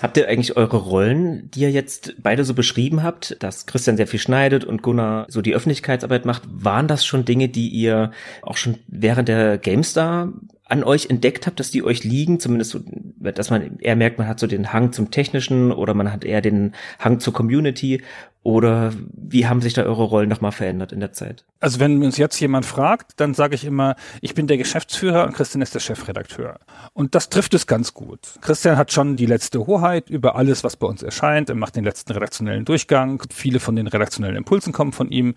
Habt ihr eigentlich eure Rollen, die ihr jetzt beide so beschrieben habt, dass Christian sehr viel schneidet und Gunnar so die Öffentlichkeitsarbeit macht, waren das schon Dinge, die ihr auch schon während der GameStar an euch entdeckt habt, dass die euch liegen, zumindest so, dass man eher merkt, man hat so den Hang zum Technischen oder man hat eher den Hang zur Community oder wie haben sich da eure Rollen nochmal verändert in der Zeit? Also wenn uns jetzt jemand fragt, dann sage ich immer, ich bin der Geschäftsführer und Christian ist der Chefredakteur. Und das trifft es ganz gut. Christian hat schon die letzte Hoheit über alles, was bei uns erscheint. Er macht den letzten redaktionellen Durchgang. Viele von den redaktionellen Impulsen kommen von ihm.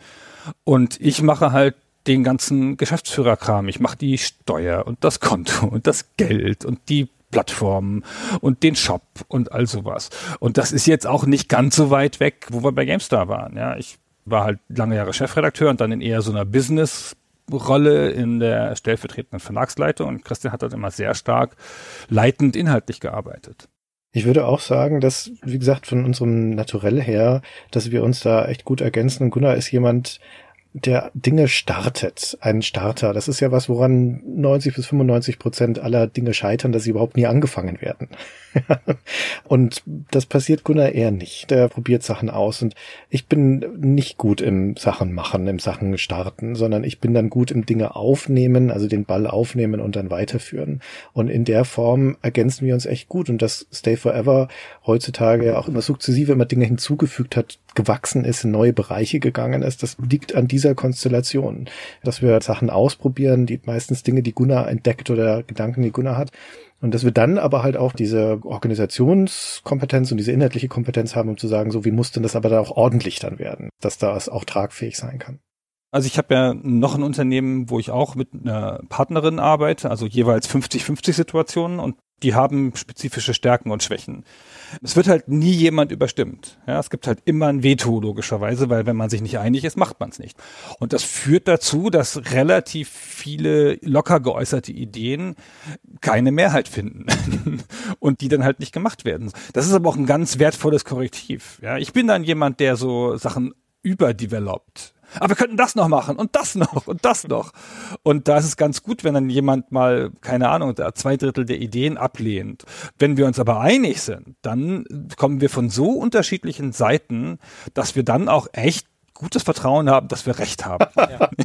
Und ich mache halt den ganzen Geschäftsführerkram. Ich mache die Steuer und das Konto und das Geld und die Plattformen und den Shop und all sowas. Und das ist jetzt auch nicht ganz so weit weg, wo wir bei GameStar waren. Ja, ich war halt lange Jahre Chefredakteur und dann in eher so einer Business Rolle in der stellvertretenden Verlagsleitung und Christian hat dann immer sehr stark leitend inhaltlich gearbeitet. Ich würde auch sagen, dass, wie gesagt, von unserem Naturell her, dass wir uns da echt gut ergänzen. Gunnar ist jemand, der Dinge startet, ein Starter. Das ist ja was, woran 90 bis 95 Prozent aller Dinge scheitern, dass sie überhaupt nie angefangen werden. und das passiert Gunnar eher nicht. Der probiert Sachen aus und ich bin nicht gut im Sachen machen, im Sachen starten, sondern ich bin dann gut im Dinge aufnehmen, also den Ball aufnehmen und dann weiterführen. Und in der Form ergänzen wir uns echt gut und dass Stay Forever heutzutage auch immer sukzessive immer Dinge hinzugefügt hat, gewachsen ist, in neue Bereiche gegangen ist, das liegt an dieser Konstellation, dass wir Sachen ausprobieren, die meistens Dinge, die Gunnar entdeckt oder Gedanken, die Gunnar hat und dass wir dann aber halt auch diese Organisationskompetenz und diese inhaltliche Kompetenz haben, um zu sagen, so wie muss denn das aber dann auch ordentlich dann werden, dass das auch tragfähig sein kann. Also ich habe ja noch ein Unternehmen, wo ich auch mit einer Partnerin arbeite, also jeweils 50-50 Situationen und die haben spezifische Stärken und Schwächen. Es wird halt nie jemand überstimmt. Ja, es gibt halt immer ein Veto logischerweise, weil wenn man sich nicht einig ist, macht man es nicht. Und das führt dazu, dass relativ viele locker geäußerte Ideen keine Mehrheit finden und die dann halt nicht gemacht werden. Das ist aber auch ein ganz wertvolles Korrektiv. Ja, ich bin dann jemand, der so Sachen überdeveloped aber wir könnten das noch machen und das noch und das noch. Und da ist es ganz gut, wenn dann jemand mal, keine Ahnung, zwei Drittel der Ideen ablehnt. Wenn wir uns aber einig sind, dann kommen wir von so unterschiedlichen Seiten, dass wir dann auch echt gutes Vertrauen haben, dass wir recht haben.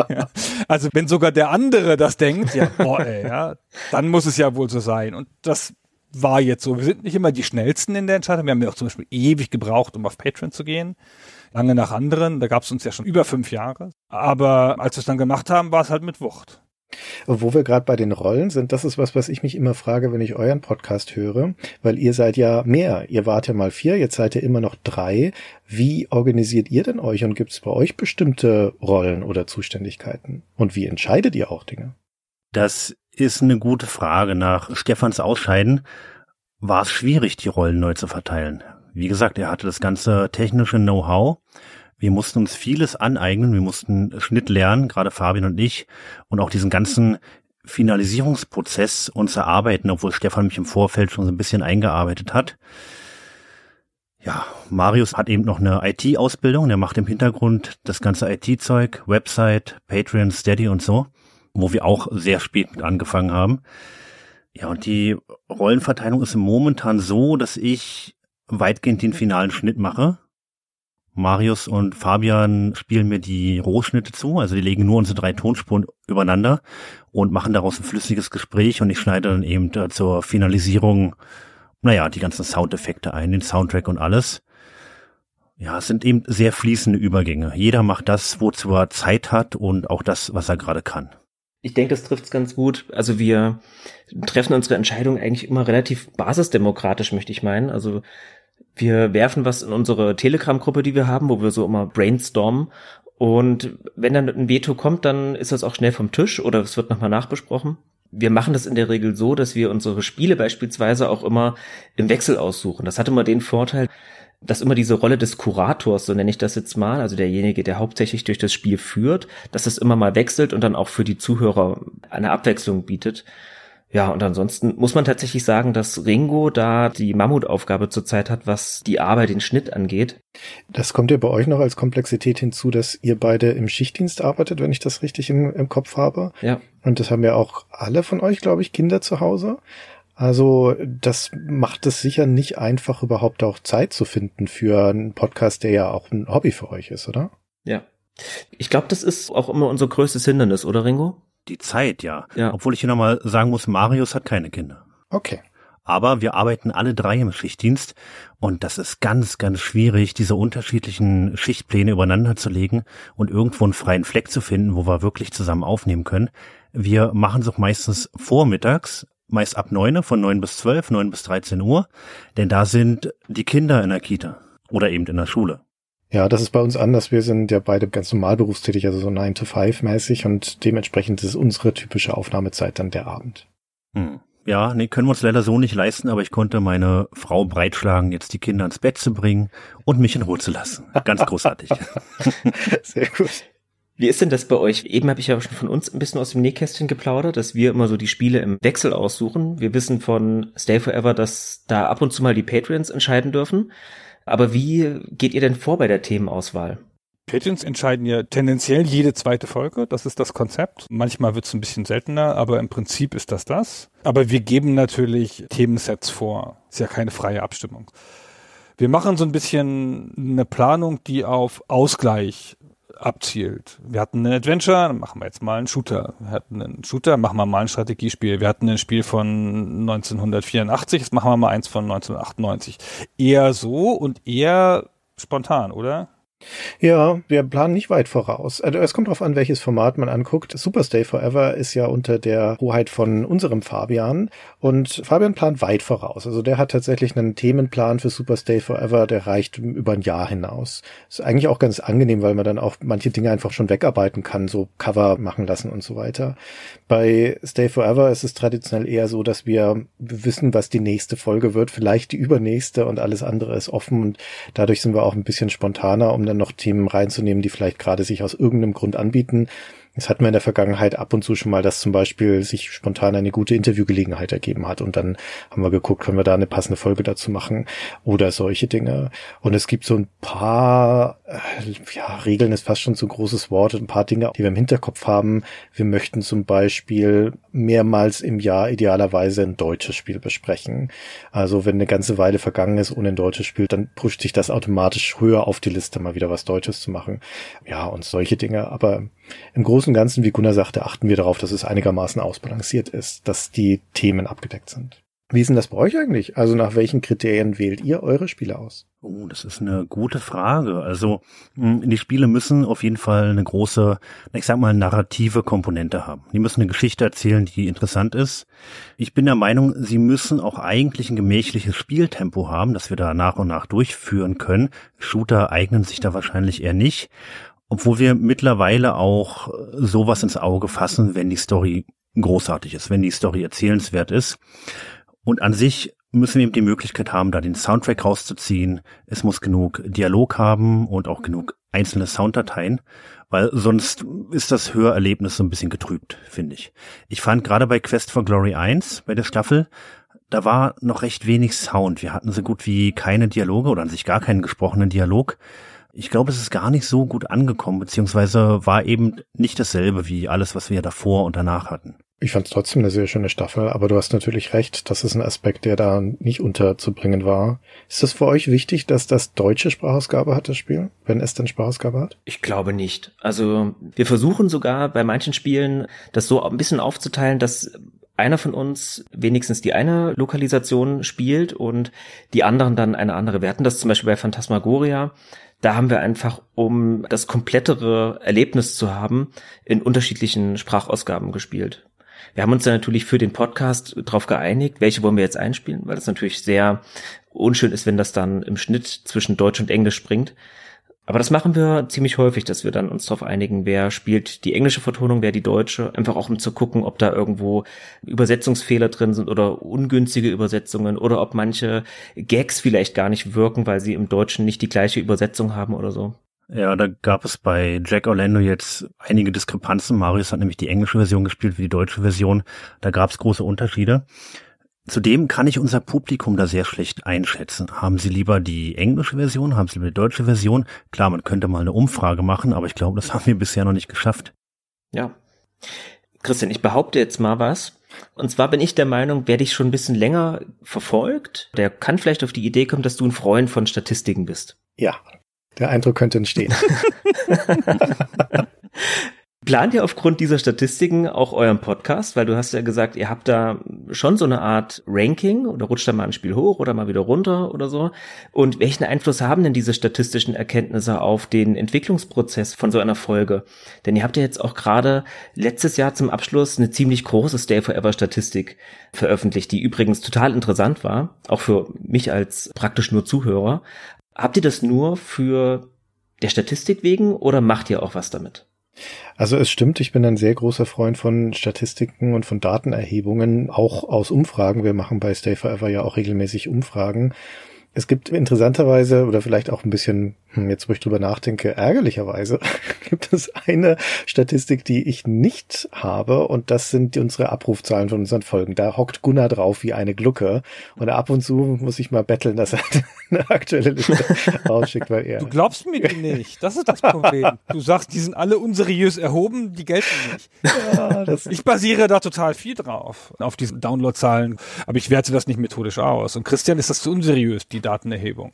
Ja. Also wenn sogar der andere das denkt, ja, boah, ey, ja, dann muss es ja wohl so sein. Und das war jetzt so. Wir sind nicht immer die schnellsten in der Entscheidung. Wir haben ja auch zum Beispiel ewig gebraucht, um auf Patreon zu gehen. Lange nach anderen. Da gab es uns ja schon über fünf Jahre. Aber als wir es dann gemacht haben, war es halt mit Wucht. Wo wir gerade bei den Rollen sind, das ist was, was ich mich immer frage, wenn ich euren Podcast höre, weil ihr seid ja mehr. Ihr wart ja mal vier, jetzt seid ihr immer noch drei. Wie organisiert ihr denn euch und gibt es bei euch bestimmte Rollen oder Zuständigkeiten? Und wie entscheidet ihr auch Dinge? Das ist eine gute Frage. Nach Stefans Ausscheiden war es schwierig, die Rollen neu zu verteilen. Wie gesagt, er hatte das ganze technische Know-how. Wir mussten uns vieles aneignen. Wir mussten Schnitt lernen, gerade Fabian und ich, und auch diesen ganzen Finalisierungsprozess uns erarbeiten, obwohl Stefan mich im Vorfeld schon so ein bisschen eingearbeitet hat. Ja, Marius hat eben noch eine IT-Ausbildung. Der macht im Hintergrund das ganze IT-Zeug, Website, Patreon, Steady und so wo wir auch sehr spät mit angefangen haben. Ja, und die Rollenverteilung ist momentan so, dass ich weitgehend den finalen Schnitt mache. Marius und Fabian spielen mir die Rohschnitte zu, also die legen nur unsere drei Tonspuren übereinander und machen daraus ein flüssiges Gespräch und ich schneide dann eben zur Finalisierung, naja, die ganzen Soundeffekte ein, den Soundtrack und alles. Ja, es sind eben sehr fließende Übergänge. Jeder macht das, wozu er Zeit hat und auch das, was er gerade kann. Ich denke, das trifft es ganz gut. Also wir treffen unsere Entscheidung eigentlich immer relativ basisdemokratisch, möchte ich meinen. Also wir werfen was in unsere Telegram-Gruppe, die wir haben, wo wir so immer brainstormen. Und wenn dann ein Veto kommt, dann ist das auch schnell vom Tisch oder es wird nochmal nachbesprochen. Wir machen das in der Regel so, dass wir unsere Spiele beispielsweise auch immer im Wechsel aussuchen. Das hat immer den Vorteil, dass immer diese Rolle des Kurators, so nenne ich das jetzt mal, also derjenige, der hauptsächlich durch das Spiel führt, dass es immer mal wechselt und dann auch für die Zuhörer eine Abwechslung bietet. Ja, und ansonsten muss man tatsächlich sagen, dass Ringo da die Mammutaufgabe zurzeit hat, was die Arbeit, den Schnitt angeht. Das kommt ja bei euch noch als Komplexität hinzu, dass ihr beide im Schichtdienst arbeitet, wenn ich das richtig im, im Kopf habe. Ja. Und das haben ja auch alle von euch, glaube ich, Kinder zu Hause. Also das macht es sicher nicht einfach, überhaupt auch Zeit zu finden für einen Podcast, der ja auch ein Hobby für euch ist, oder? Ja. Ich glaube, das ist auch immer unser größtes Hindernis, oder Ringo? Die Zeit, ja. ja. Obwohl ich hier nochmal sagen muss, Marius hat keine Kinder. Okay. Aber wir arbeiten alle drei im Schichtdienst und das ist ganz, ganz schwierig, diese unterschiedlichen Schichtpläne übereinander zu legen und irgendwo einen freien Fleck zu finden, wo wir wirklich zusammen aufnehmen können. Wir machen es auch meistens vormittags, meist ab neun, von neun bis zwölf, neun bis 13 Uhr, denn da sind die Kinder in der Kita oder eben in der Schule. Ja, das ist bei uns anders. Wir sind ja beide ganz normal berufstätig, also so 9 to 5 mäßig und dementsprechend ist unsere typische Aufnahmezeit dann der Abend. Hm. Ja, nee, können wir uns leider so nicht leisten, aber ich konnte meine Frau breitschlagen, jetzt die Kinder ins Bett zu bringen und mich in Ruhe zu lassen. Ganz großartig. Sehr gut. Wie ist denn das bei euch? Eben habe ich ja schon von uns ein bisschen aus dem Nähkästchen geplaudert, dass wir immer so die Spiele im Wechsel aussuchen. Wir wissen von Stay Forever, dass da ab und zu mal die Patreons entscheiden dürfen. Aber wie geht ihr denn vor bei der Themenauswahl? Patreons entscheiden ja tendenziell jede zweite Folge. Das ist das Konzept. Manchmal wird es ein bisschen seltener, aber im Prinzip ist das das. Aber wir geben natürlich Themensets vor. Ist ja keine freie Abstimmung. Wir machen so ein bisschen eine Planung, die auf Ausgleich abzielt. Wir hatten ein Adventure, machen wir jetzt mal einen Shooter. Wir hatten einen Shooter, machen wir mal ein Strategiespiel. Wir hatten ein Spiel von 1984, jetzt machen wir mal eins von 1998. Eher so und eher spontan, oder? Ja, wir planen nicht weit voraus. Also es kommt darauf an, welches Format man anguckt. Superstay Forever ist ja unter der Hoheit von unserem Fabian und Fabian plant weit voraus. Also der hat tatsächlich einen Themenplan für Superstay Forever, der reicht über ein Jahr hinaus. Ist eigentlich auch ganz angenehm, weil man dann auch manche Dinge einfach schon wegarbeiten kann, so Cover machen lassen und so weiter. Bei Stay Forever ist es traditionell eher so, dass wir wissen, was die nächste Folge wird, vielleicht die übernächste und alles andere ist offen und dadurch sind wir auch ein bisschen spontaner, um dann noch Themen reinzunehmen, die vielleicht gerade sich aus irgendeinem Grund anbieten. Es hatten wir in der Vergangenheit ab und zu schon mal, dass zum Beispiel sich spontan eine gute Interviewgelegenheit ergeben hat und dann haben wir geguckt, können wir da eine passende Folge dazu machen oder solche Dinge. Und es gibt so ein paar, ja, Regeln ist fast schon ein großes Wort, ein paar Dinge, die wir im Hinterkopf haben. Wir möchten zum Beispiel mehrmals im Jahr idealerweise ein deutsches Spiel besprechen. Also wenn eine ganze Weile vergangen ist ohne ein deutsches Spiel, dann pusht sich das automatisch höher auf die Liste, mal wieder was Deutsches zu machen. Ja, und solche Dinge. Aber im Großen und Ganzen, wie Gunnar sagte, achten wir darauf, dass es einigermaßen ausbalanciert ist, dass die Themen abgedeckt sind. Wie ist denn das bei euch eigentlich? Also nach welchen Kriterien wählt ihr eure Spiele aus? Oh, das ist eine gute Frage. Also hm, die Spiele müssen auf jeden Fall eine große, ich sag mal, narrative Komponente haben. Die müssen eine Geschichte erzählen, die interessant ist. Ich bin der Meinung, sie müssen auch eigentlich ein gemächliches Spieltempo haben, das wir da nach und nach durchführen können. Shooter eignen sich da wahrscheinlich eher nicht. Obwohl wir mittlerweile auch sowas ins Auge fassen, wenn die Story großartig ist, wenn die Story erzählenswert ist. Und an sich müssen wir eben die Möglichkeit haben, da den Soundtrack rauszuziehen. Es muss genug Dialog haben und auch genug einzelne Sounddateien, weil sonst ist das Hörerlebnis so ein bisschen getrübt, finde ich. Ich fand gerade bei Quest for Glory 1, bei der Staffel, da war noch recht wenig Sound. Wir hatten so gut wie keine Dialoge oder an sich gar keinen gesprochenen Dialog. Ich glaube, es ist gar nicht so gut angekommen, beziehungsweise war eben nicht dasselbe wie alles, was wir davor und danach hatten. Ich fand es trotzdem eine sehr schöne Staffel, aber du hast natürlich recht, das ist ein Aspekt, der da nicht unterzubringen war. Ist das für euch wichtig, dass das deutsche Sprachausgabe hat, das Spiel, wenn es denn Sprachausgabe hat? Ich glaube nicht. Also wir versuchen sogar bei manchen Spielen das so ein bisschen aufzuteilen, dass einer von uns wenigstens die eine Lokalisation spielt und die anderen dann eine andere. Wir hatten das zum Beispiel bei Phantasmagoria. Da haben wir einfach, um das komplettere Erlebnis zu haben, in unterschiedlichen Sprachausgaben gespielt. Wir haben uns dann natürlich für den Podcast darauf geeinigt, welche wollen wir jetzt einspielen, weil das natürlich sehr unschön ist, wenn das dann im Schnitt zwischen Deutsch und Englisch springt. Aber das machen wir ziemlich häufig, dass wir dann uns darauf einigen, wer spielt die englische Vertonung, wer die deutsche, einfach auch um zu gucken, ob da irgendwo Übersetzungsfehler drin sind oder ungünstige Übersetzungen oder ob manche Gags vielleicht gar nicht wirken, weil sie im Deutschen nicht die gleiche Übersetzung haben oder so. Ja, da gab es bei Jack Orlando jetzt einige Diskrepanzen. Marius hat nämlich die englische Version gespielt wie die deutsche Version. Da gab es große Unterschiede. Zudem kann ich unser Publikum da sehr schlecht einschätzen. Haben Sie lieber die englische Version? Haben Sie lieber die deutsche Version? Klar, man könnte mal eine Umfrage machen, aber ich glaube, das haben wir bisher noch nicht geschafft. Ja. Christian, ich behaupte jetzt mal was. Und zwar bin ich der Meinung, wer dich schon ein bisschen länger verfolgt, der kann vielleicht auf die Idee kommen, dass du ein Freund von Statistiken bist. Ja, der Eindruck könnte entstehen. Plant ihr aufgrund dieser Statistiken auch euren Podcast? Weil du hast ja gesagt, ihr habt da schon so eine Art Ranking oder rutscht da mal ein Spiel hoch oder mal wieder runter oder so. Und welchen Einfluss haben denn diese statistischen Erkenntnisse auf den Entwicklungsprozess von so einer Folge? Denn ihr habt ja jetzt auch gerade letztes Jahr zum Abschluss eine ziemlich große Stay Forever Statistik veröffentlicht, die übrigens total interessant war, auch für mich als praktisch nur Zuhörer. Habt ihr das nur für der Statistik wegen oder macht ihr auch was damit? Also es stimmt, ich bin ein sehr großer Freund von Statistiken und von Datenerhebungen, auch aus Umfragen. Wir machen bei Stay Forever ja auch regelmäßig Umfragen. Es gibt interessanterweise oder vielleicht auch ein bisschen, jetzt wo ich drüber nachdenke, ärgerlicherweise gibt es eine Statistik, die ich nicht habe und das sind unsere Abrufzahlen von unseren Folgen. Da hockt Gunnar drauf wie eine Glucke und ab und zu muss ich mal betteln, dass er eine aktuelle Liste rausschickt, weil er... Du glaubst mir die nicht, das ist das Problem. Du sagst, die sind alle unseriös erhoben, die gelten nicht. Ja, ich basiere da total viel drauf, auf diesen Downloadzahlen, aber ich werte das nicht methodisch aus. Und Christian ist das zu unseriös, die Datenerhebung.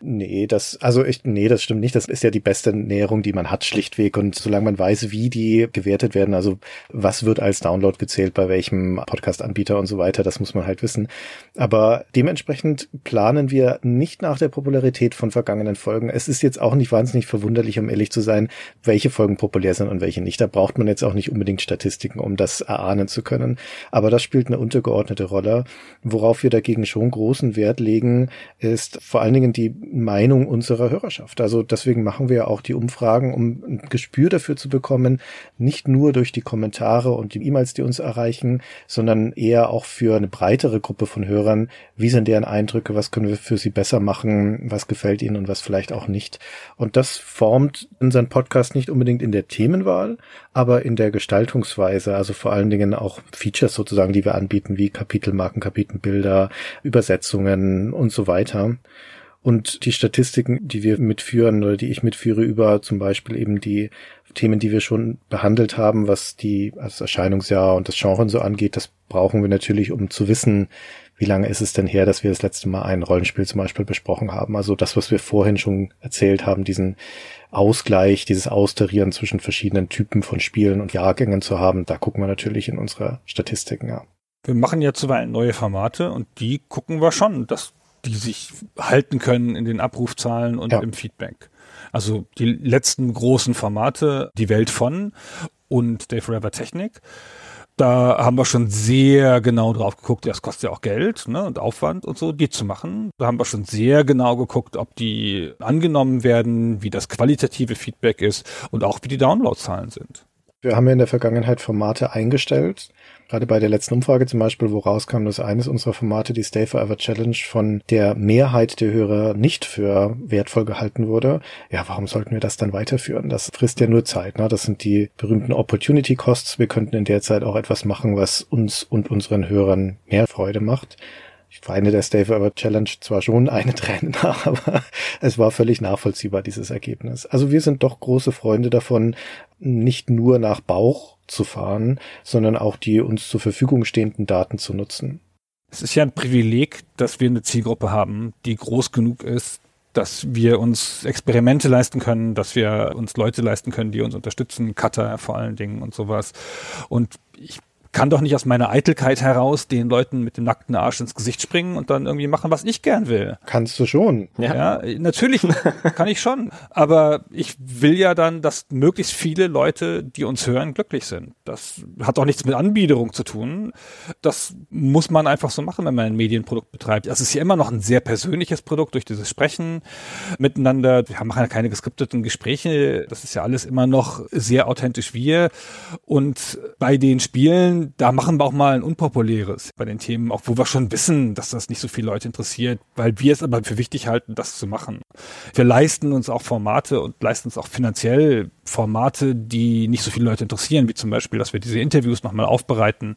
Nee, das, also ich, nee, das stimmt nicht. Das ist ja die beste Näherung, die man hat, schlichtweg. Und solange man weiß, wie die gewertet werden, also was wird als Download gezählt, bei welchem Podcast-Anbieter und so weiter, das muss man halt wissen. Aber dementsprechend planen wir nicht nach der Popularität von vergangenen Folgen. Es ist jetzt auch nicht wahnsinnig verwunderlich, um ehrlich zu sein, welche Folgen populär sind und welche nicht. Da braucht man jetzt auch nicht unbedingt Statistiken, um das erahnen zu können. Aber das spielt eine untergeordnete Rolle. Worauf wir dagegen schon großen Wert legen, ist vor allen Dingen die die Meinung unserer Hörerschaft. Also deswegen machen wir auch die Umfragen, um ein Gespür dafür zu bekommen, nicht nur durch die Kommentare und die E-Mails, die uns erreichen, sondern eher auch für eine breitere Gruppe von Hörern. Wie sind deren Eindrücke? Was können wir für sie besser machen? Was gefällt ihnen und was vielleicht auch nicht? Und das formt unseren Podcast nicht unbedingt in der Themenwahl, aber in der Gestaltungsweise, also vor allen Dingen auch Features sozusagen, die wir anbieten, wie Kapitelmarken, Kapitelbilder, Übersetzungen und so weiter. Und die Statistiken, die wir mitführen oder die ich mitführe über zum Beispiel eben die Themen, die wir schon behandelt haben, was die das Erscheinungsjahr und das Genre so angeht, das brauchen wir natürlich, um zu wissen, wie lange ist es denn her, dass wir das letzte Mal ein Rollenspiel zum Beispiel besprochen haben. Also das, was wir vorhin schon erzählt haben, diesen Ausgleich, dieses Austarieren zwischen verschiedenen Typen von Spielen und Jahrgängen zu haben, da gucken wir natürlich in unsere Statistiken, ja. Wir machen ja zuweilen neue Formate und die gucken wir schon, dass die sich halten können in den Abrufzahlen und ja. im Feedback. Also die letzten großen Formate, die Welt von und Day Forever Technik. Da haben wir schon sehr genau drauf geguckt, das kostet ja auch Geld ne, und Aufwand und so, die zu machen. Da haben wir schon sehr genau geguckt, ob die angenommen werden, wie das qualitative Feedback ist und auch wie die Downloadzahlen sind. Wir haben ja in der Vergangenheit Formate eingestellt, Gerade bei der letzten Umfrage zum Beispiel, wo rauskam, dass eines unserer Formate, die Stay Forever Challenge, von der Mehrheit der Hörer nicht für wertvoll gehalten wurde. Ja, warum sollten wir das dann weiterführen? Das frisst ja nur Zeit. Ne? Das sind die berühmten Opportunity Costs. Wir könnten in der Zeit auch etwas machen, was uns und unseren Hörern mehr Freude macht. Ich weine der Stay Forever Challenge zwar schon eine Träne nach, aber es war völlig nachvollziehbar, dieses Ergebnis. Also wir sind doch große Freunde davon, nicht nur nach Bauch zu fahren, sondern auch die uns zur Verfügung stehenden Daten zu nutzen. Es ist ja ein Privileg, dass wir eine Zielgruppe haben, die groß genug ist, dass wir uns Experimente leisten können, dass wir uns Leute leisten können, die uns unterstützen, Cutter vor allen Dingen und sowas. Und ich kann doch nicht aus meiner Eitelkeit heraus den Leuten mit dem nackten Arsch ins Gesicht springen und dann irgendwie machen, was ich gern will. Kannst du schon. Ja, ja natürlich kann ich schon. Aber ich will ja dann, dass möglichst viele Leute, die uns hören, glücklich sind. Das hat auch nichts mit Anbiederung zu tun. Das muss man einfach so machen, wenn man ein Medienprodukt betreibt. Das ist ja immer noch ein sehr persönliches Produkt durch dieses Sprechen miteinander. Wir machen ja keine geskripteten Gespräche. Das ist ja alles immer noch sehr authentisch wir. Und bei den Spielen da machen wir auch mal ein unpopuläres bei den Themen, auch wo wir schon wissen, dass das nicht so viele Leute interessiert, weil wir es aber für wichtig halten, das zu machen. Wir leisten uns auch Formate und leisten uns auch finanziell Formate, die nicht so viele Leute interessieren, wie zum Beispiel, dass wir diese Interviews nochmal aufbereiten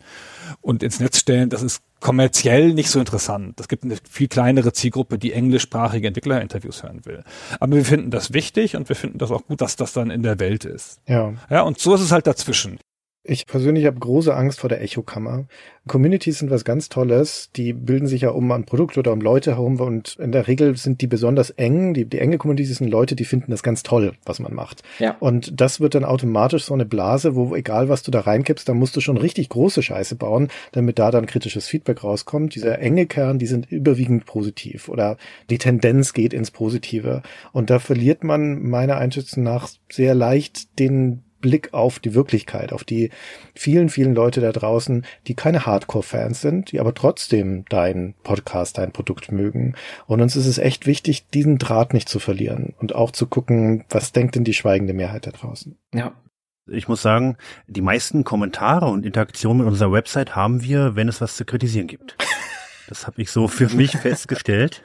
und ins Netz stellen. Das ist kommerziell nicht so interessant. Es gibt eine viel kleinere Zielgruppe, die englischsprachige Entwicklerinterviews hören will. Aber wir finden das wichtig und wir finden das auch gut, dass das dann in der Welt ist. Ja. Ja, und so ist es halt dazwischen. Ich persönlich habe große Angst vor der Echokammer. Communities sind was ganz Tolles. Die bilden sich ja um ein Produkt oder um Leute herum und in der Regel sind die besonders eng. Die, die enge Community sind Leute, die finden das ganz toll, was man macht. Ja. Und das wird dann automatisch so eine Blase, wo egal was du da reinkippst, da musst du schon richtig große Scheiße bauen, damit da dann kritisches Feedback rauskommt. Dieser enge Kern, die sind überwiegend positiv oder die Tendenz geht ins Positive. Und da verliert man meiner Einschätzung nach sehr leicht den Blick auf die Wirklichkeit, auf die vielen, vielen Leute da draußen, die keine Hardcore-Fans sind, die aber trotzdem dein Podcast, dein Produkt mögen. Und uns ist es echt wichtig, diesen Draht nicht zu verlieren und auch zu gucken, was denkt denn die schweigende Mehrheit da draußen. Ja. Ich muss sagen, die meisten Kommentare und Interaktionen mit unserer Website haben wir, wenn es was zu kritisieren gibt. Das habe ich so für mich festgestellt.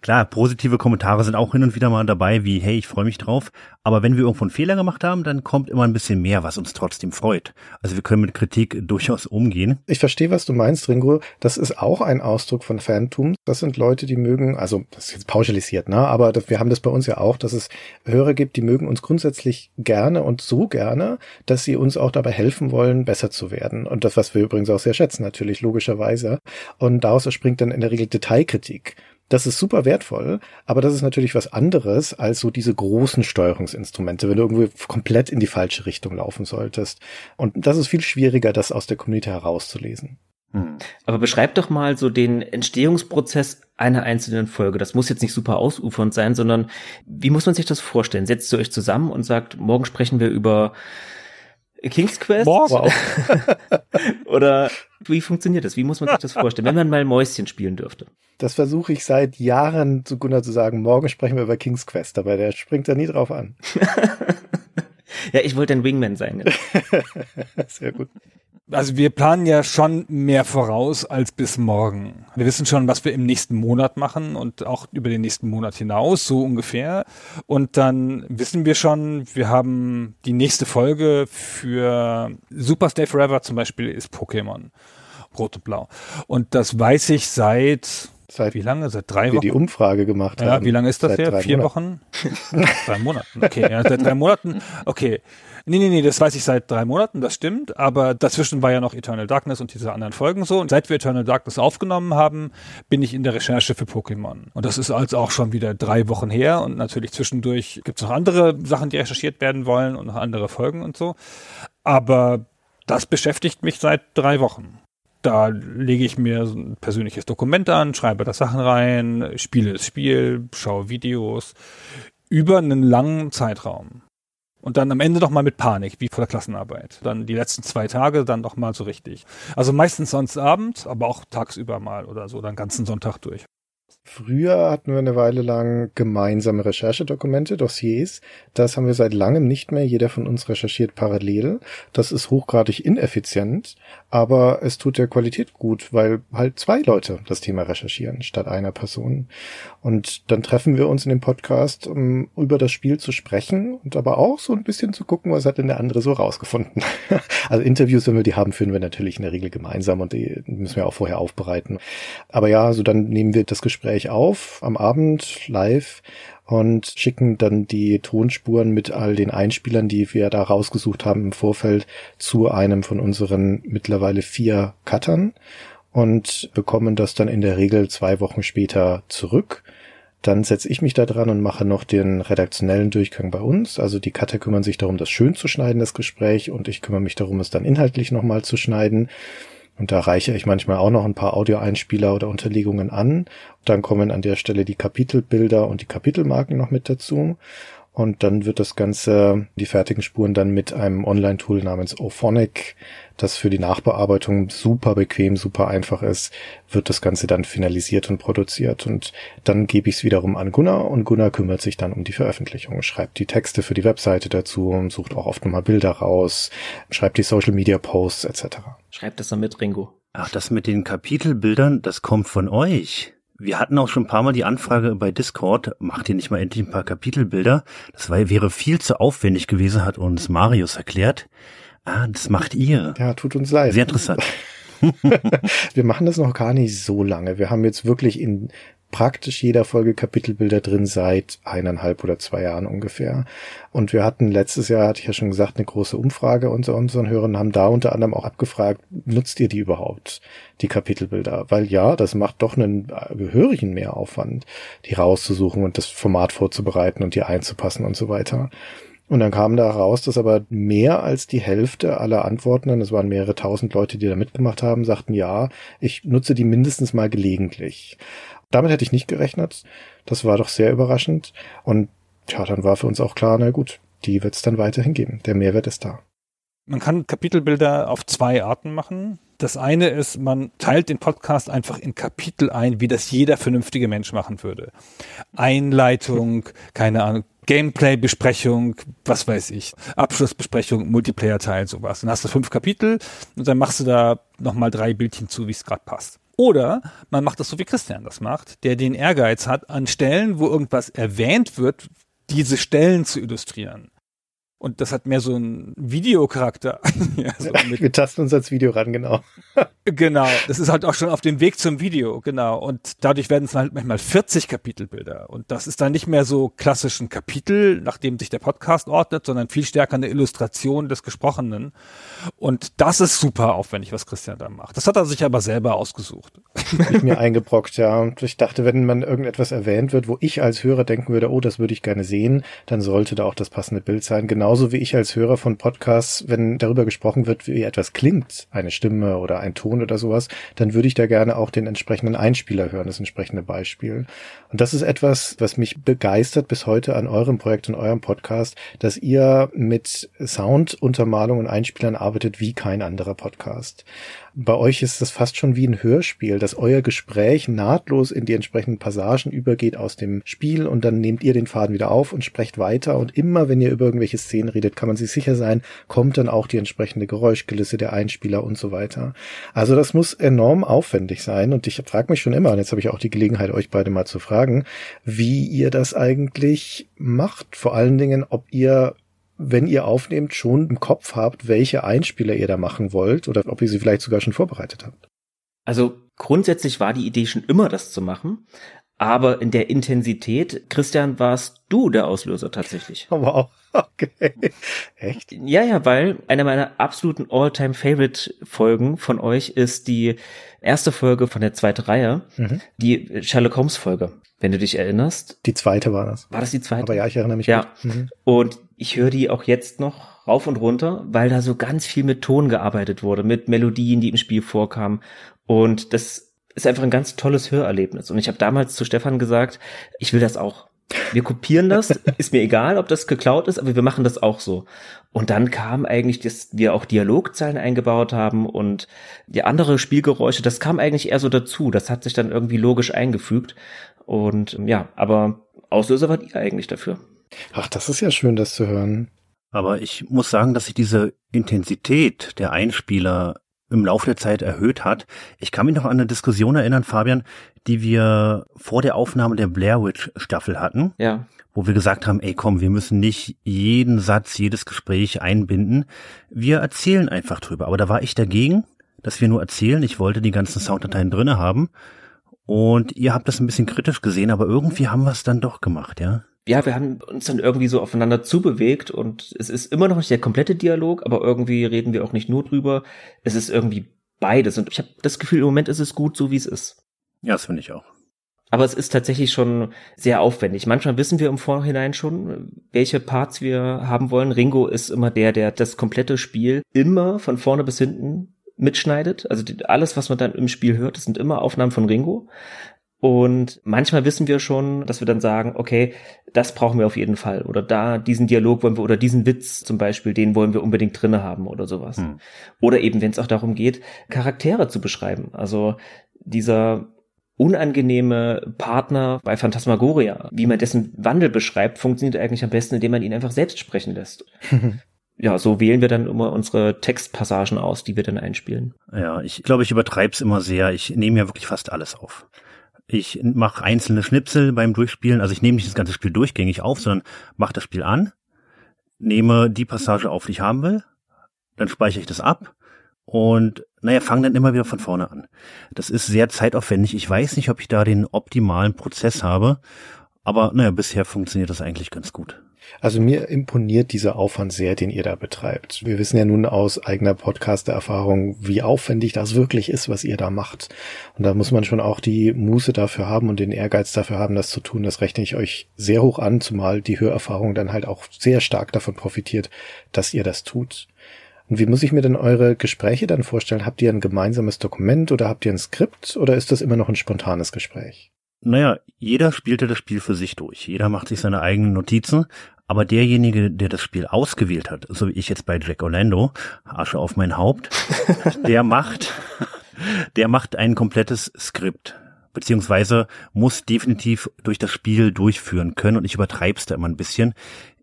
Klar, positive Kommentare sind auch hin und wieder mal dabei, wie hey, ich freue mich drauf. Aber wenn wir irgendwo einen Fehler gemacht haben, dann kommt immer ein bisschen mehr, was uns trotzdem freut. Also wir können mit Kritik durchaus umgehen. Ich verstehe, was du meinst, Ringo. Das ist auch ein Ausdruck von Phantom. Das sind Leute, die mögen, also das ist jetzt pauschalisiert, ne? Aber wir haben das bei uns ja auch, dass es Hörer gibt, die mögen uns grundsätzlich gerne und so gerne, dass sie uns auch dabei helfen wollen, besser zu werden. Und das, was wir übrigens auch sehr schätzen, natürlich, logischerweise. Und daraus entspringt dann in der Regel Detailkritik. Das ist super wertvoll, aber das ist natürlich was anderes als so diese großen Steuerungsinstrumente, wenn du irgendwie komplett in die falsche Richtung laufen solltest. Und das ist viel schwieriger, das aus der Community herauszulesen. Hm. Aber beschreib doch mal so den Entstehungsprozess einer einzelnen Folge. Das muss jetzt nicht super ausufernd sein, sondern wie muss man sich das vorstellen? Setzt ihr euch zusammen und sagt, morgen sprechen wir über King's Quest? Wow. Oder wie funktioniert das? Wie muss man sich das vorstellen, wenn man mal Mäuschen spielen dürfte? Das versuche ich seit Jahren zu Gunnar zu sagen. Morgen sprechen wir über King's Quest, aber der springt da nie drauf an. ja, ich wollte ein Wingman sein. Sehr gut also wir planen ja schon mehr voraus als bis morgen. Wir wissen schon, was wir im nächsten Monat machen und auch über den nächsten Monat hinaus, so ungefähr. Und dann wissen wir schon, wir haben die nächste Folge für Super Stay Forever zum Beispiel ist Pokémon. Rot und Blau. Und das weiß ich seit Seit wie lange? Seit drei Wochen? Die Umfrage gemacht ja, haben. Wie lange ist das her? Vier Monaten. Wochen? drei Monaten. Okay, ja, seit drei Monaten. Okay. Nee, nee, nee, das weiß ich seit drei Monaten, das stimmt. Aber dazwischen war ja noch Eternal Darkness und diese anderen Folgen so. Und seit wir Eternal Darkness aufgenommen haben, bin ich in der Recherche für Pokémon. Und das ist also auch schon wieder drei Wochen her. Und natürlich zwischendurch gibt es noch andere Sachen, die recherchiert werden wollen und noch andere Folgen und so. Aber das beschäftigt mich seit drei Wochen. Da lege ich mir ein persönliches Dokument an, schreibe da Sachen rein, spiele das Spiel, schaue Videos über einen langen Zeitraum. Und dann am Ende doch mal mit Panik, wie vor der Klassenarbeit. Dann die letzten zwei Tage dann doch mal so richtig. Also meistens sonst abends, aber auch tagsüber mal oder so, dann ganzen Sonntag durch. Früher hatten wir eine Weile lang gemeinsame Recherchedokumente, Dossiers. Das haben wir seit langem nicht mehr. Jeder von uns recherchiert parallel. Das ist hochgradig ineffizient, aber es tut der Qualität gut, weil halt zwei Leute das Thema recherchieren statt einer Person. Und dann treffen wir uns in dem Podcast, um über das Spiel zu sprechen und aber auch so ein bisschen zu gucken, was hat denn der andere so rausgefunden. also Interviews, wenn wir die haben, führen wir natürlich in der Regel gemeinsam und die müssen wir auch vorher aufbereiten. Aber ja, so dann nehmen wir das Gespräch Gespräch auf am Abend live und schicken dann die Tonspuren mit all den Einspielern, die wir da rausgesucht haben im Vorfeld, zu einem von unseren mittlerweile vier Cuttern und bekommen das dann in der Regel zwei Wochen später zurück. Dann setze ich mich da dran und mache noch den redaktionellen Durchgang bei uns. Also die Cutter kümmern sich darum, das schön zu schneiden, das Gespräch, und ich kümmere mich darum, es dann inhaltlich nochmal zu schneiden. Und da reiche ich manchmal auch noch ein paar Audioeinspieler oder Unterlegungen an. Dann kommen an der Stelle die Kapitelbilder und die Kapitelmarken noch mit dazu. Und dann wird das Ganze, die fertigen Spuren dann mit einem Online-Tool namens Ophonic, das für die Nachbearbeitung super bequem, super einfach ist, wird das Ganze dann finalisiert und produziert. Und dann gebe ich es wiederum an Gunnar und Gunnar kümmert sich dann um die Veröffentlichung, schreibt die Texte für die Webseite dazu, sucht auch oft nochmal Bilder raus, schreibt die Social-Media-Posts etc. Schreibt das dann mit, Ringo. Ach, das mit den Kapitelbildern, das kommt von euch. Wir hatten auch schon ein paar Mal die Anfrage bei Discord, macht ihr nicht mal endlich ein paar Kapitelbilder? Das war, wäre viel zu aufwendig gewesen, hat uns Marius erklärt. Ah, das macht ihr. Ja, tut uns leid. Sehr interessant. wir machen das noch gar nicht so lange. Wir haben jetzt wirklich in praktisch jeder Folge Kapitelbilder drin seit eineinhalb oder zwei Jahren ungefähr. Und wir hatten letztes Jahr, hatte ich ja schon gesagt, eine große Umfrage unter unseren Hörern, haben da unter anderem auch abgefragt, nutzt ihr die überhaupt, die Kapitelbilder? Weil ja, das macht doch einen gehörigen Mehraufwand, die rauszusuchen und das Format vorzubereiten und die einzupassen und so weiter. Und dann kam da raus, dass aber mehr als die Hälfte aller Antworten, es waren mehrere tausend Leute, die da mitgemacht haben, sagten, ja, ich nutze die mindestens mal gelegentlich. Damit hätte ich nicht gerechnet. Das war doch sehr überraschend. Und ja, dann war für uns auch klar, na gut, die wird es dann weiterhin geben. Der Mehrwert ist da. Man kann Kapitelbilder auf zwei Arten machen. Das eine ist, man teilt den Podcast einfach in Kapitel ein, wie das jeder vernünftige Mensch machen würde. Einleitung, keine Ahnung, Gameplay-Besprechung, was weiß ich, Abschlussbesprechung, Multiplayer-Teil, sowas. Dann hast du fünf Kapitel und dann machst du da nochmal drei Bildchen zu, wie es gerade passt. Oder man macht das so, wie Christian das macht, der den Ehrgeiz hat, an Stellen, wo irgendwas erwähnt wird, diese Stellen zu illustrieren. Und das hat mehr so einen Videocharakter. ja, so Wir tasten uns als Video ran, genau. genau, das ist halt auch schon auf dem Weg zum Video, genau. Und dadurch werden es halt manchmal 40 Kapitelbilder. Und das ist dann nicht mehr so klassischen Kapitel, nachdem sich der Podcast ordnet, sondern viel stärker eine Illustration des Gesprochenen. Und das ist super aufwendig, was Christian da macht. Das hat er sich aber selber ausgesucht. ich mir eingebrockt, ja. Und ich dachte, wenn man irgendetwas erwähnt wird, wo ich als Hörer denken würde, oh, das würde ich gerne sehen, dann sollte da auch das passende Bild sein. Genauso wie ich als Hörer von Podcasts, wenn darüber gesprochen wird, wie etwas klingt, eine Stimme oder ein Ton oder sowas, dann würde ich da gerne auch den entsprechenden Einspieler hören, das entsprechende Beispiel. Und das ist etwas, was mich begeistert bis heute an eurem Projekt und eurem Podcast, dass ihr mit Sounduntermalung und Einspielern arbeitet wie kein anderer Podcast. Bei euch ist das fast schon wie ein Hörspiel, dass euer Gespräch nahtlos in die entsprechenden Passagen übergeht aus dem Spiel und dann nehmt ihr den Faden wieder auf und sprecht weiter und immer wenn ihr über irgendwelche Szenen redet, kann man sich sicher sein, kommt dann auch die entsprechende Geräuschkulisse der Einspieler und so weiter. Also das muss enorm aufwendig sein und ich frage mich schon immer, und jetzt habe ich auch die Gelegenheit, euch beide mal zu fragen, wie ihr das eigentlich macht. Vor allen Dingen, ob ihr wenn ihr aufnehmt, schon im Kopf habt, welche Einspieler ihr da machen wollt oder ob ihr sie vielleicht sogar schon vorbereitet habt. Also grundsätzlich war die Idee schon immer, das zu machen. Aber in der Intensität, Christian, warst du der Auslöser tatsächlich. Oh, wow. Okay. Echt? Ja, ja, weil eine meiner absoluten All-Time-Favorite-Folgen von euch ist die erste Folge von der zweiten Reihe, mhm. die Sherlock Holmes-Folge, wenn du dich erinnerst. Die zweite war das. War das die zweite? Aber ja, ich erinnere mich. Ja. Mhm. Und ich höre die auch jetzt noch rauf und runter, weil da so ganz viel mit Ton gearbeitet wurde, mit Melodien, die im Spiel vorkamen. Und das ist einfach ein ganz tolles Hörerlebnis. Und ich habe damals zu Stefan gesagt, ich will das auch. Wir kopieren das, ist mir egal, ob das geklaut ist, aber wir machen das auch so. Und dann kam eigentlich, dass wir auch Dialogzeilen eingebaut haben und die andere Spielgeräusche, das kam eigentlich eher so dazu. Das hat sich dann irgendwie logisch eingefügt. Und ja, aber Auslöser war ihr eigentlich dafür. Ach, das ist ja schön, das zu hören. Aber ich muss sagen, dass sich diese Intensität der Einspieler im Laufe der Zeit erhöht hat. Ich kann mich noch an eine Diskussion erinnern, Fabian, die wir vor der Aufnahme der Blair Witch Staffel hatten. Ja. Wo wir gesagt haben, ey komm, wir müssen nicht jeden Satz, jedes Gespräch einbinden. Wir erzählen einfach drüber. Aber da war ich dagegen, dass wir nur erzählen. Ich wollte die ganzen Sounddateien drinne haben. Und ihr habt das ein bisschen kritisch gesehen, aber irgendwie haben wir es dann doch gemacht, ja? ja, wir haben uns dann irgendwie so aufeinander zubewegt und es ist immer noch nicht der komplette Dialog, aber irgendwie reden wir auch nicht nur drüber. Es ist irgendwie beides und ich habe das Gefühl, im Moment ist es gut, so wie es ist. Ja, das finde ich auch. Aber es ist tatsächlich schon sehr aufwendig. Manchmal wissen wir im Vorhinein schon, welche Parts wir haben wollen. Ringo ist immer der, der das komplette Spiel immer von vorne bis hinten mitschneidet. Also alles, was man dann im Spiel hört, das sind immer Aufnahmen von Ringo. Und manchmal wissen wir schon, dass wir dann sagen, okay, das brauchen wir auf jeden Fall. Oder da, diesen Dialog wollen wir, oder diesen Witz zum Beispiel, den wollen wir unbedingt drinne haben oder sowas. Hm. Oder eben, wenn es auch darum geht, Charaktere zu beschreiben. Also dieser unangenehme Partner bei Phantasmagoria, wie man dessen Wandel beschreibt, funktioniert eigentlich am besten, indem man ihn einfach selbst sprechen lässt. ja, so wählen wir dann immer unsere Textpassagen aus, die wir dann einspielen. Ja, ich glaube, ich übertreibe es immer sehr. Ich nehme ja wirklich fast alles auf. Ich mache einzelne Schnipsel beim Durchspielen. Also ich nehme nicht das ganze Spiel durchgängig auf, sondern mache das Spiel an, nehme die Passage auf, die ich haben will, dann speichere ich das ab und naja, fange dann immer wieder von vorne an. Das ist sehr zeitaufwendig. Ich weiß nicht, ob ich da den optimalen Prozess habe, aber naja, bisher funktioniert das eigentlich ganz gut. Also mir imponiert dieser Aufwand sehr, den ihr da betreibt. Wir wissen ja nun aus eigener Podcast-Erfahrung, wie aufwendig das wirklich ist, was ihr da macht. Und da muss man schon auch die Muße dafür haben und den Ehrgeiz dafür haben, das zu tun. Das rechne ich euch sehr hoch an, zumal die Hörerfahrung dann halt auch sehr stark davon profitiert, dass ihr das tut. Und wie muss ich mir denn eure Gespräche dann vorstellen? Habt ihr ein gemeinsames Dokument oder habt ihr ein Skript oder ist das immer noch ein spontanes Gespräch? Naja, jeder spielte das Spiel für sich durch. Jeder macht sich seine eigenen Notizen. Aber derjenige, der das Spiel ausgewählt hat, so wie ich jetzt bei Jack Orlando, Asche auf mein Haupt, der macht, der macht ein komplettes Skript beziehungsweise muss definitiv durch das Spiel durchführen können und ich übertreib's da immer ein bisschen.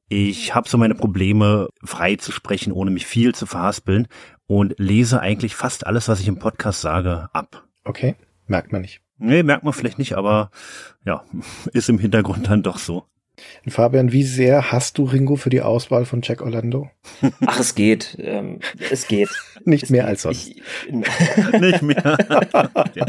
Ich habe so meine Probleme, frei zu sprechen, ohne mich viel zu verhaspeln und lese eigentlich fast alles, was ich im Podcast sage, ab. Okay, merkt man nicht. Nee, merkt man vielleicht nicht, aber ja, ist im Hintergrund dann doch so. Fabian, wie sehr hast du Ringo für die Auswahl von Jack Orlando? Ach, es geht. Ähm, es geht. Nicht es mehr geht. als sonst. Ich, Nicht mehr.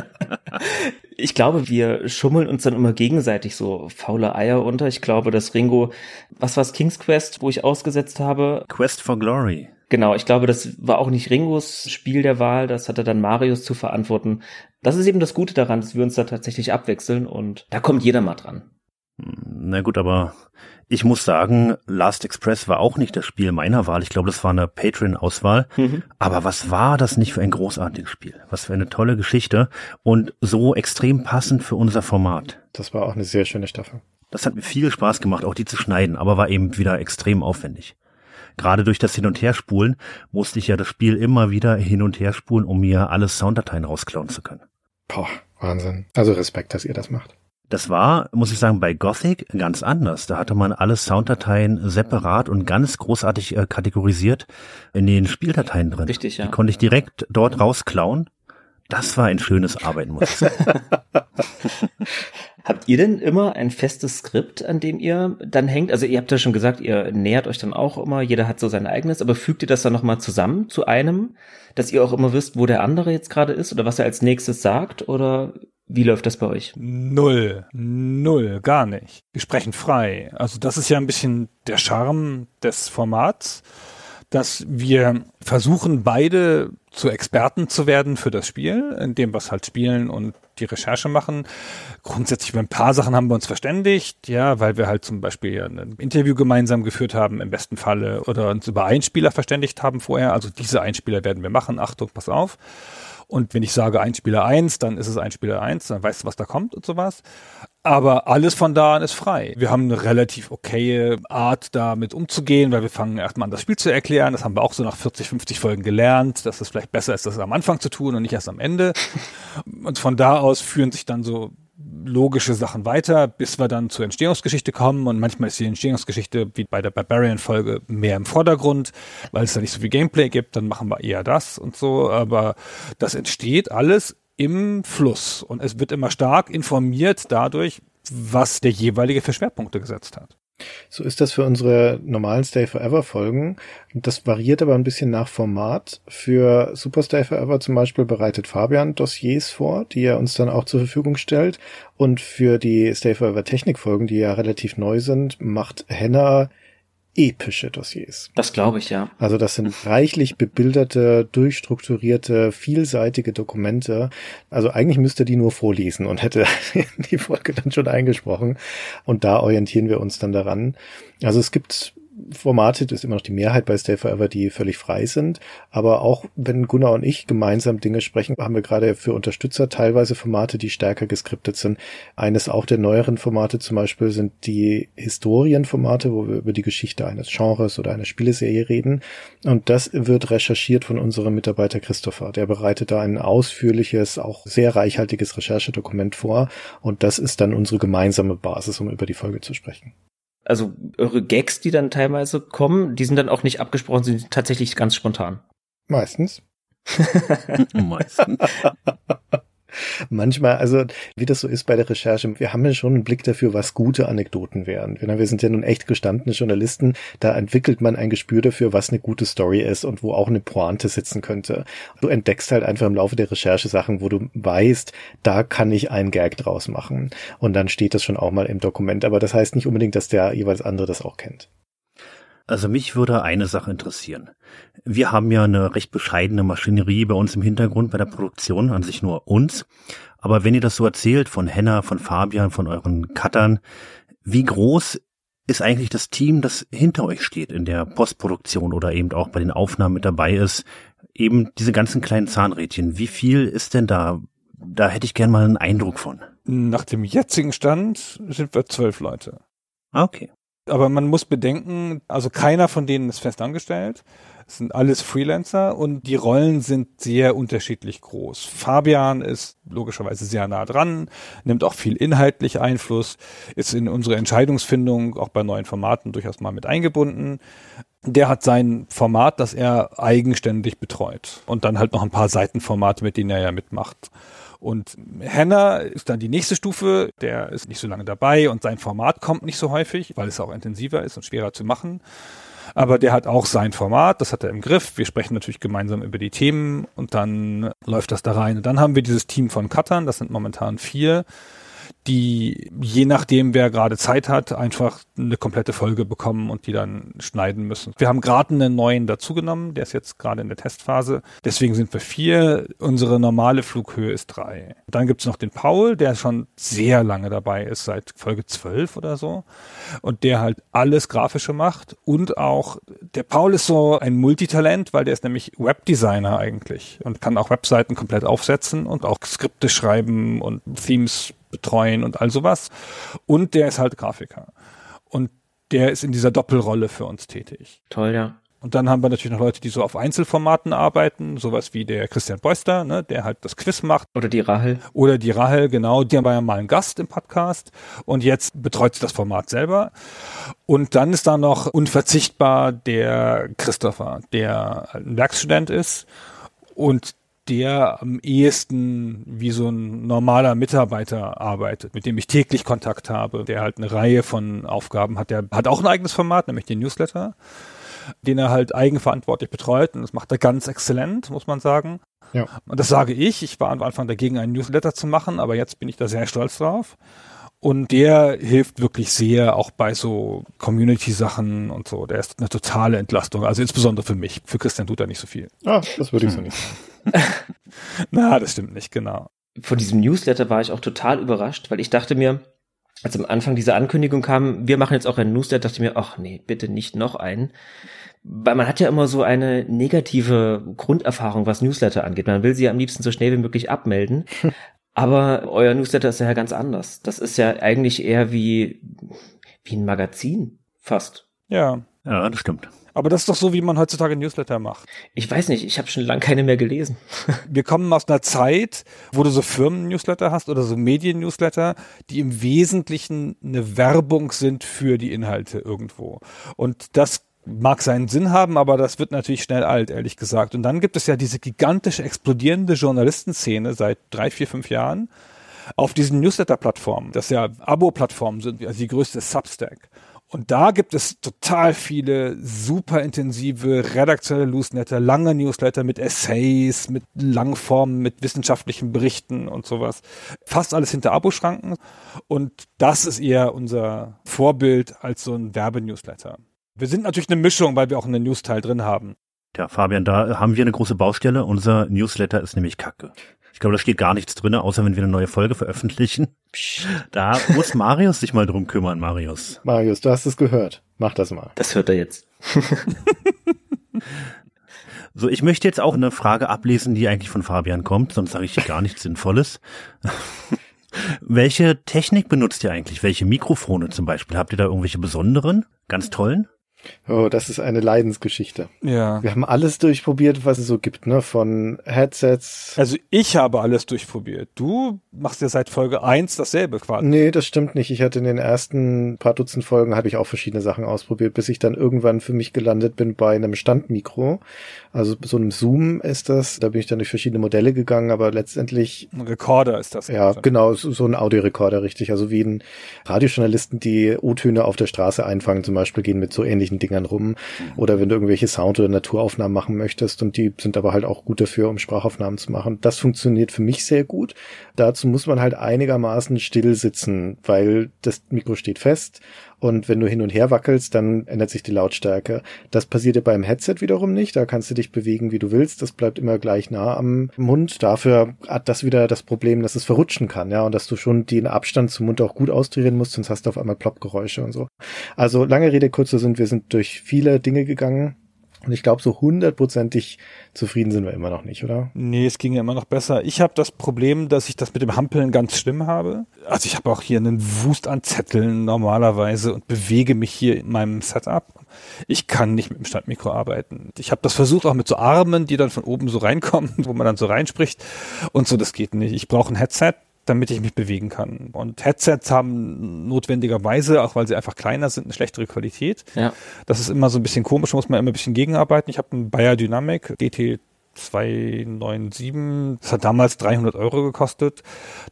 ich glaube, wir schummeln uns dann immer gegenseitig so faule Eier unter. Ich glaube, dass Ringo, was war's, King's Quest, wo ich ausgesetzt habe? Quest for Glory. Genau, ich glaube, das war auch nicht Ringos Spiel der Wahl, das hatte dann Marius zu verantworten. Das ist eben das Gute daran, dass wir uns da tatsächlich abwechseln und da kommt jeder mal dran. Na gut, aber ich muss sagen, Last Express war auch nicht das Spiel meiner Wahl. Ich glaube, das war eine Patreon-Auswahl. Mhm. Aber was war das nicht für ein großartiges Spiel? Was für eine tolle Geschichte und so extrem passend für unser Format. Das war auch eine sehr schöne Staffel. Das hat mir viel Spaß gemacht, auch die zu schneiden, aber war eben wieder extrem aufwendig. Gerade durch das Hin- und Herspulen musste ich ja das Spiel immer wieder hin und her spulen, um mir alle Sounddateien rausklauen zu können. Boah, Wahnsinn. Also Respekt, dass ihr das macht. Das war, muss ich sagen, bei Gothic ganz anders. Da hatte man alle Sounddateien separat und ganz großartig äh, kategorisiert in den Spieldateien drin. Richtig, ja. Die konnte ich direkt dort rausklauen. Das war ein schönes Arbeiten, muss ich sagen. Habt ihr denn immer ein festes Skript, an dem ihr dann hängt? Also ihr habt ja schon gesagt, ihr nähert euch dann auch immer, jeder hat so sein eigenes, aber fügt ihr das dann nochmal zusammen zu einem, dass ihr auch immer wisst, wo der andere jetzt gerade ist oder was er als nächstes sagt? Oder wie läuft das bei euch? Null, null, gar nicht. Wir sprechen frei. Also das ist ja ein bisschen der Charme des Formats, dass wir versuchen, beide zu Experten zu werden für das Spiel, in dem was halt spielen und die Recherche machen. Grundsätzlich über ein paar Sachen haben wir uns verständigt, ja, weil wir halt zum Beispiel ein Interview gemeinsam geführt haben, im besten Falle, oder uns über Einspieler verständigt haben vorher. Also diese Einspieler werden wir machen. Achtung, pass auf. Und wenn ich sage Einspieler 1, dann ist es Einspieler 1, dann weißt du, was da kommt und sowas. Aber alles von da an ist frei. Wir haben eine relativ okaye Art, damit umzugehen, weil wir fangen erstmal an, das Spiel zu erklären. Das haben wir auch so nach 40, 50 Folgen gelernt, dass es vielleicht besser ist, das am Anfang zu tun und nicht erst am Ende. Und von da aus führen sich dann so logische Sachen weiter, bis wir dann zur Entstehungsgeschichte kommen. Und manchmal ist die Entstehungsgeschichte, wie bei der Barbarian-Folge, mehr im Vordergrund, weil es da nicht so viel Gameplay gibt. Dann machen wir eher das und so. Aber das entsteht alles im Fluss. Und es wird immer stark informiert dadurch, was der jeweilige für Schwerpunkte gesetzt hat. So ist das für unsere normalen Stay Forever Folgen. Das variiert aber ein bisschen nach Format. Für Super Stay Forever zum Beispiel bereitet Fabian Dossiers vor, die er uns dann auch zur Verfügung stellt. Und für die Stay Forever Technik Folgen, die ja relativ neu sind, macht Henna epische Dossiers. Das glaube ich, ja. Also das sind reichlich bebilderte, durchstrukturierte, vielseitige Dokumente. Also eigentlich müsste die nur vorlesen und hätte die Folge dann schon eingesprochen. Und da orientieren wir uns dann daran. Also es gibt Formate, das ist immer noch die Mehrheit bei Stay Forever, die völlig frei sind. Aber auch wenn Gunnar und ich gemeinsam Dinge sprechen, haben wir gerade für Unterstützer teilweise Formate, die stärker geskriptet sind. Eines auch der neueren Formate zum Beispiel sind die Historienformate, wo wir über die Geschichte eines Genres oder einer Spieleserie reden. Und das wird recherchiert von unserem Mitarbeiter Christopher. Der bereitet da ein ausführliches, auch sehr reichhaltiges Recherchedokument vor. Und das ist dann unsere gemeinsame Basis, um über die Folge zu sprechen also eure Gags, die dann teilweise kommen, die sind dann auch nicht abgesprochen, sind tatsächlich ganz spontan. Meistens. Meistens. Manchmal, also wie das so ist bei der Recherche, wir haben ja schon einen Blick dafür, was gute Anekdoten wären. Wir sind ja nun echt gestandene Journalisten, da entwickelt man ein Gespür dafür, was eine gute Story ist und wo auch eine Pointe sitzen könnte. Du entdeckst halt einfach im Laufe der Recherche Sachen, wo du weißt, da kann ich einen Gag draus machen. Und dann steht das schon auch mal im Dokument. Aber das heißt nicht unbedingt, dass der jeweils andere das auch kennt. Also mich würde eine Sache interessieren. Wir haben ja eine recht bescheidene Maschinerie bei uns im Hintergrund bei der Produktion, an sich nur uns. Aber wenn ihr das so erzählt von Henna, von Fabian, von euren Cuttern, wie groß ist eigentlich das Team, das hinter euch steht in der Postproduktion oder eben auch bei den Aufnahmen mit dabei ist? Eben diese ganzen kleinen Zahnrädchen. Wie viel ist denn da? Da hätte ich gern mal einen Eindruck von. Nach dem jetzigen Stand sind wir zwölf Leute. Ah, okay. Aber man muss bedenken, also keiner von denen ist fest angestellt. Es sind alles Freelancer und die Rollen sind sehr unterschiedlich groß. Fabian ist logischerweise sehr nah dran, nimmt auch viel inhaltlich Einfluss, ist in unsere Entscheidungsfindung auch bei neuen Formaten durchaus mal mit eingebunden. Der hat sein Format, das er eigenständig betreut und dann halt noch ein paar Seitenformate, mit denen er ja mitmacht. Und Hannah ist dann die nächste Stufe, der ist nicht so lange dabei und sein Format kommt nicht so häufig, weil es auch intensiver ist und schwerer zu machen. Aber der hat auch sein Format, das hat er im Griff. Wir sprechen natürlich gemeinsam über die Themen und dann läuft das da rein. Und dann haben wir dieses Team von Cuttern, das sind momentan vier, die je nachdem, wer gerade Zeit hat, einfach eine komplette Folge bekommen und die dann schneiden müssen. Wir haben gerade einen neuen dazugenommen, der ist jetzt gerade in der Testphase. Deswegen sind wir vier. Unsere normale Flughöhe ist drei. Dann gibt's noch den Paul, der schon sehr lange dabei ist, seit Folge zwölf oder so. Und der halt alles Grafische macht. Und auch, der Paul ist so ein Multitalent, weil der ist nämlich Webdesigner eigentlich und kann auch Webseiten komplett aufsetzen und auch Skripte schreiben und Themes betreuen und all sowas. Und der ist halt Grafiker. Und der ist in dieser Doppelrolle für uns tätig. Toll, ja. Und dann haben wir natürlich noch Leute, die so auf Einzelformaten arbeiten, sowas wie der Christian Beuster, ne, der halt das Quiz macht. Oder die Rahel. Oder die Rahel, genau. Die war ja mal ein Gast im Podcast und jetzt betreut sie das Format selber. Und dann ist da noch unverzichtbar der Christopher, der ein Werkstudent ist und der am ehesten wie so ein normaler Mitarbeiter arbeitet, mit dem ich täglich Kontakt habe, der halt eine Reihe von Aufgaben hat. Der hat auch ein eigenes Format, nämlich den Newsletter, den er halt eigenverantwortlich betreut und das macht er ganz exzellent, muss man sagen. Ja. Und das sage ich. Ich war am Anfang dagegen, einen Newsletter zu machen, aber jetzt bin ich da sehr stolz drauf. Und der hilft wirklich sehr, auch bei so Community-Sachen und so. Der ist eine totale Entlastung. Also insbesondere für mich. Für Christian tut er nicht so viel. Ah, das würde ich so nicht sagen. Na, das stimmt nicht, genau. Von diesem Newsletter war ich auch total überrascht, weil ich dachte mir, als am Anfang diese Ankündigung kam, wir machen jetzt auch einen Newsletter, dachte ich mir, ach nee, bitte nicht noch einen. Weil man hat ja immer so eine negative Grunderfahrung, was Newsletter angeht. Man will sie ja am liebsten so schnell wie möglich abmelden. Aber euer Newsletter ist ja ganz anders. Das ist ja eigentlich eher wie, wie ein Magazin, fast. Ja. Ja, das stimmt. Aber das ist doch so, wie man heutzutage Newsletter macht. Ich weiß nicht, ich habe schon lange keine mehr gelesen. Wir kommen aus einer Zeit, wo du so Firmen-Newsletter hast oder so Medien-Newsletter, die im Wesentlichen eine Werbung sind für die Inhalte irgendwo. Und das mag seinen Sinn haben, aber das wird natürlich schnell alt, ehrlich gesagt. Und dann gibt es ja diese gigantisch explodierende Journalistenszene seit drei, vier, fünf Jahren auf diesen Newsletter-Plattformen, das ja Abo-Plattformen sind, also die größte Substack. Und da gibt es total viele super intensive redaktionelle Newsletter, lange Newsletter mit Essays, mit Langformen, mit wissenschaftlichen Berichten und sowas. Fast alles hinter Aboschranken. Und das ist eher unser Vorbild als so ein Werbenewsletter. Wir sind natürlich eine Mischung, weil wir auch einen News-Teil drin haben. Ja, Fabian, da haben wir eine große Baustelle. Unser Newsletter ist nämlich Kacke. Ich glaube, da steht gar nichts drin, außer wenn wir eine neue Folge veröffentlichen. Da muss Marius sich mal drum kümmern, Marius. Marius, du hast es gehört. Mach das mal. Das hört er jetzt. so, ich möchte jetzt auch eine Frage ablesen, die eigentlich von Fabian kommt, sonst sage ich hier gar nichts Sinnvolles. Welche Technik benutzt ihr eigentlich? Welche Mikrofone zum Beispiel? Habt ihr da irgendwelche besonderen, ganz tollen? Oh, das ist eine Leidensgeschichte. Ja. Wir haben alles durchprobiert, was es so gibt, ne? Von Headsets. Also ich habe alles durchprobiert. Du machst ja seit Folge eins dasselbe quasi. Nee, das stimmt nicht. Ich hatte in den ersten paar Dutzend Folgen habe ich auch verschiedene Sachen ausprobiert, bis ich dann irgendwann für mich gelandet bin bei einem Standmikro. Also so einem Zoom ist das. Da bin ich dann durch verschiedene Modelle gegangen, aber letztendlich. Ein Rekorder ist das. Ja, genau, so, so ein Audiorekorder, richtig. Also wie ein Radiojournalisten, die O-Töne auf der Straße einfangen, zum Beispiel gehen mit so ähnlichen Dingern rum. Oder wenn du irgendwelche Sound- oder Naturaufnahmen machen möchtest und die sind aber halt auch gut dafür, um Sprachaufnahmen zu machen. Das funktioniert für mich sehr gut. Dazu muss man halt einigermaßen still sitzen, weil das Mikro steht fest und wenn du hin und her wackelst, dann ändert sich die Lautstärke. Das passiert ja beim Headset wiederum nicht. Da kannst du dich bewegen, wie du willst. Das bleibt immer gleich nah am Mund. Dafür hat das wieder das Problem, dass es verrutschen kann, ja, und dass du schon den Abstand zum Mund auch gut austarieren musst, sonst hast du auf einmal Ploppgeräusche und so. Also lange Rede, kurzer sind, wir sind durch viele Dinge gegangen. Und ich glaube, so hundertprozentig zufrieden sind wir immer noch nicht, oder? Nee, es ging ja immer noch besser. Ich habe das Problem, dass ich das mit dem Hampeln ganz schlimm habe. Also ich habe auch hier einen Wust an Zetteln normalerweise und bewege mich hier in meinem Setup. Ich kann nicht mit dem Standmikro arbeiten. Ich habe das versucht auch mit so Armen, die dann von oben so reinkommen, wo man dann so reinspricht und so, das geht nicht. Ich brauche ein Headset, damit ich mich bewegen kann. Und Headsets haben notwendigerweise, auch weil sie einfach kleiner sind, eine schlechtere Qualität. Ja. Das ist immer so ein bisschen komisch, muss man immer ein bisschen gegenarbeiten. Ich habe einen Bayer Dynamic GT 297. Das hat damals 300 Euro gekostet.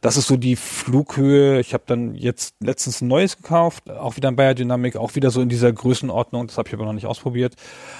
Das ist so die Flughöhe. Ich habe dann jetzt letztens ein neues gekauft, auch wieder ein Bayer Dynamic, auch wieder so in dieser Größenordnung. Das habe ich aber noch nicht ausprobiert.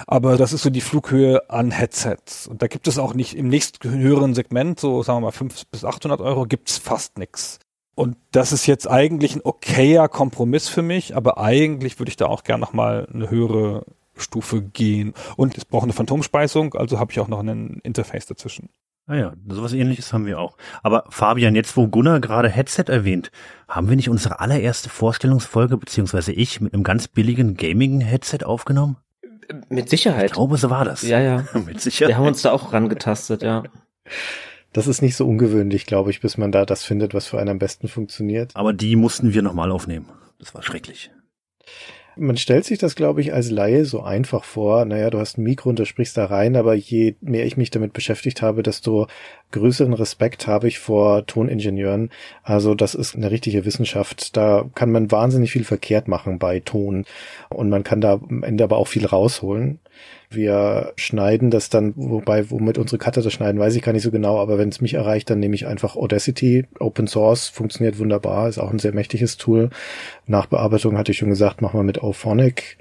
Aber das ist so die Flughöhe an Headsets. Und da gibt es auch nicht im nächsten höheren Segment, so sagen wir mal 500 bis 800 Euro, gibt's fast nix. Und das ist jetzt eigentlich ein okayer Kompromiss für mich, aber eigentlich würde ich da auch gern nochmal eine höhere Stufe gehen. Und es braucht eine Phantomspeisung, also habe ich auch noch ein Interface dazwischen. Ah ja, sowas ähnliches haben wir auch. Aber Fabian, jetzt wo Gunnar gerade Headset erwähnt, haben wir nicht unsere allererste Vorstellungsfolge, beziehungsweise ich, mit einem ganz billigen Gaming-Headset aufgenommen? Mit Sicherheit. Ich glaube, so war das. Ja, ja. mit Sicherheit. Wir haben uns da auch rangetastet, ja. Das ist nicht so ungewöhnlich, glaube ich, bis man da das findet, was für einen am besten funktioniert. Aber die mussten wir nochmal aufnehmen. Das war schrecklich. Man stellt sich das, glaube ich, als Laie so einfach vor. Naja, du hast ein Mikro und du sprichst da rein, aber je mehr ich mich damit beschäftigt habe, desto größeren Respekt habe ich vor Toningenieuren. Also das ist eine richtige Wissenschaft. Da kann man wahnsinnig viel verkehrt machen bei Ton und man kann da am Ende aber auch viel rausholen. Wir schneiden das dann, wobei, womit unsere Cutter das schneiden, weiß ich gar nicht so genau, aber wenn es mich erreicht, dann nehme ich einfach Audacity. Open Source funktioniert wunderbar, ist auch ein sehr mächtiges Tool. Nachbearbeitung hatte ich schon gesagt, machen wir mit Auphonic.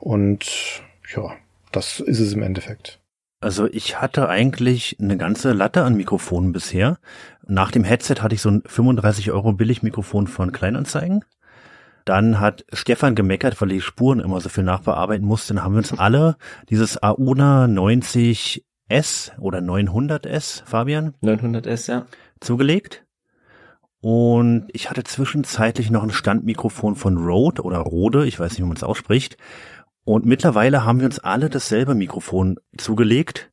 Und ja, das ist es im Endeffekt. Also ich hatte eigentlich eine ganze Latte an Mikrofonen bisher. Nach dem Headset hatte ich so ein 35 Euro Billigmikrofon von Kleinanzeigen. Dann hat Stefan gemeckert, weil die Spuren immer so viel nachbearbeiten mussten. Dann haben wir uns alle dieses Auna 90S oder 900S, Fabian? 900S, ja. zugelegt. Und ich hatte zwischenzeitlich noch ein Standmikrofon von Rode oder Rode, ich weiß nicht, wie man es ausspricht. Und mittlerweile haben wir uns alle dasselbe Mikrofon zugelegt.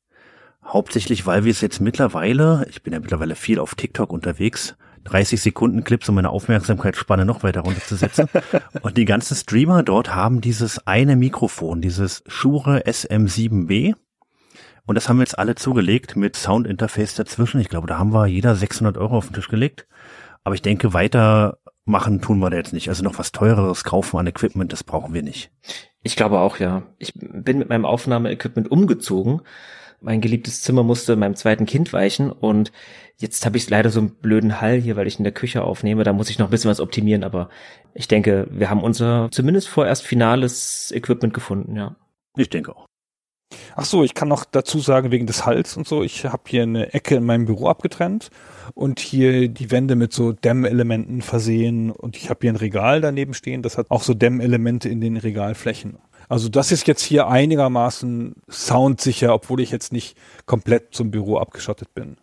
Hauptsächlich, weil wir es jetzt mittlerweile, ich bin ja mittlerweile viel auf TikTok unterwegs, 30 Sekunden Clips, um meine Aufmerksamkeitsspanne noch weiter runterzusetzen. und die ganzen Streamer dort haben dieses eine Mikrofon, dieses Shure SM7B. Und das haben wir jetzt alle zugelegt mit Soundinterface dazwischen. Ich glaube, da haben wir jeder 600 Euro auf den Tisch gelegt. Aber ich denke, weitermachen tun wir da jetzt nicht. Also noch was teureres kaufen an Equipment, das brauchen wir nicht. Ich glaube auch, ja. Ich bin mit meinem Aufnahmeequipment umgezogen. Mein geliebtes Zimmer musste meinem zweiten Kind weichen und jetzt habe ich leider so einen blöden Hall hier, weil ich in der Küche aufnehme. Da muss ich noch ein bisschen was optimieren, aber ich denke, wir haben unser zumindest vorerst finales Equipment gefunden, ja. Ich denke auch. Ach so, ich kann noch dazu sagen, wegen des Halls und so, ich habe hier eine Ecke in meinem Büro abgetrennt und hier die Wände mit so Dämmelementen versehen und ich habe hier ein Regal daneben stehen, das hat auch so Dämmelemente in den Regalflächen. Also das ist jetzt hier einigermaßen soundsicher, obwohl ich jetzt nicht komplett zum Büro abgeschottet bin.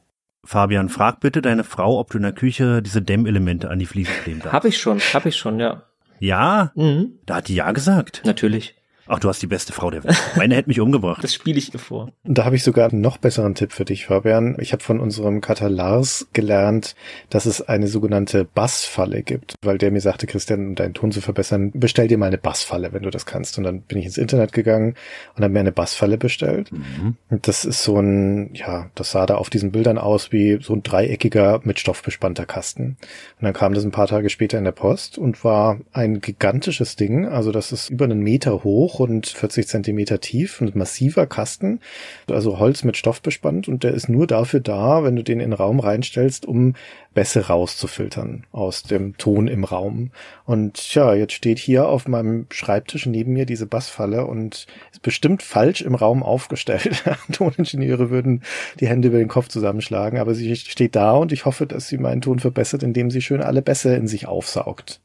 Fabian, frag bitte deine Frau, ob du in der Küche diese Dämmelemente an die Fliesen kleben darfst. Hab ich schon, hab ich schon, ja. Ja? Mhm. Da hat die ja gesagt. Natürlich. Ach, du hast die beste Frau der Welt. Meine hätte mich umgebracht. Das spiele ich ihr vor. Und da habe ich sogar einen noch besseren Tipp für dich, Fabian. Ich habe von unserem Kater Lars gelernt, dass es eine sogenannte Bassfalle gibt, weil der mir sagte, Christian, um deinen Ton zu verbessern, bestell dir mal eine Bassfalle, wenn du das kannst. Und dann bin ich ins Internet gegangen und habe mir eine Bassfalle bestellt. Mhm. Und das ist so ein, ja, das sah da auf diesen Bildern aus wie so ein dreieckiger mit Stoff bespannter Kasten. Und dann kam das ein paar Tage später in der Post und war ein gigantisches Ding. Also das ist über einen Meter hoch und 40 Zentimeter tief, ein massiver Kasten, also Holz mit Stoff bespannt und der ist nur dafür da, wenn du den in den Raum reinstellst, um Bässe rauszufiltern aus dem Ton im Raum. Und ja, jetzt steht hier auf meinem Schreibtisch neben mir diese Bassfalle und ist bestimmt falsch im Raum aufgestellt. Toningenieure würden die Hände über den Kopf zusammenschlagen, aber sie steht da und ich hoffe, dass sie meinen Ton verbessert, indem sie schön alle Bässe in sich aufsaugt.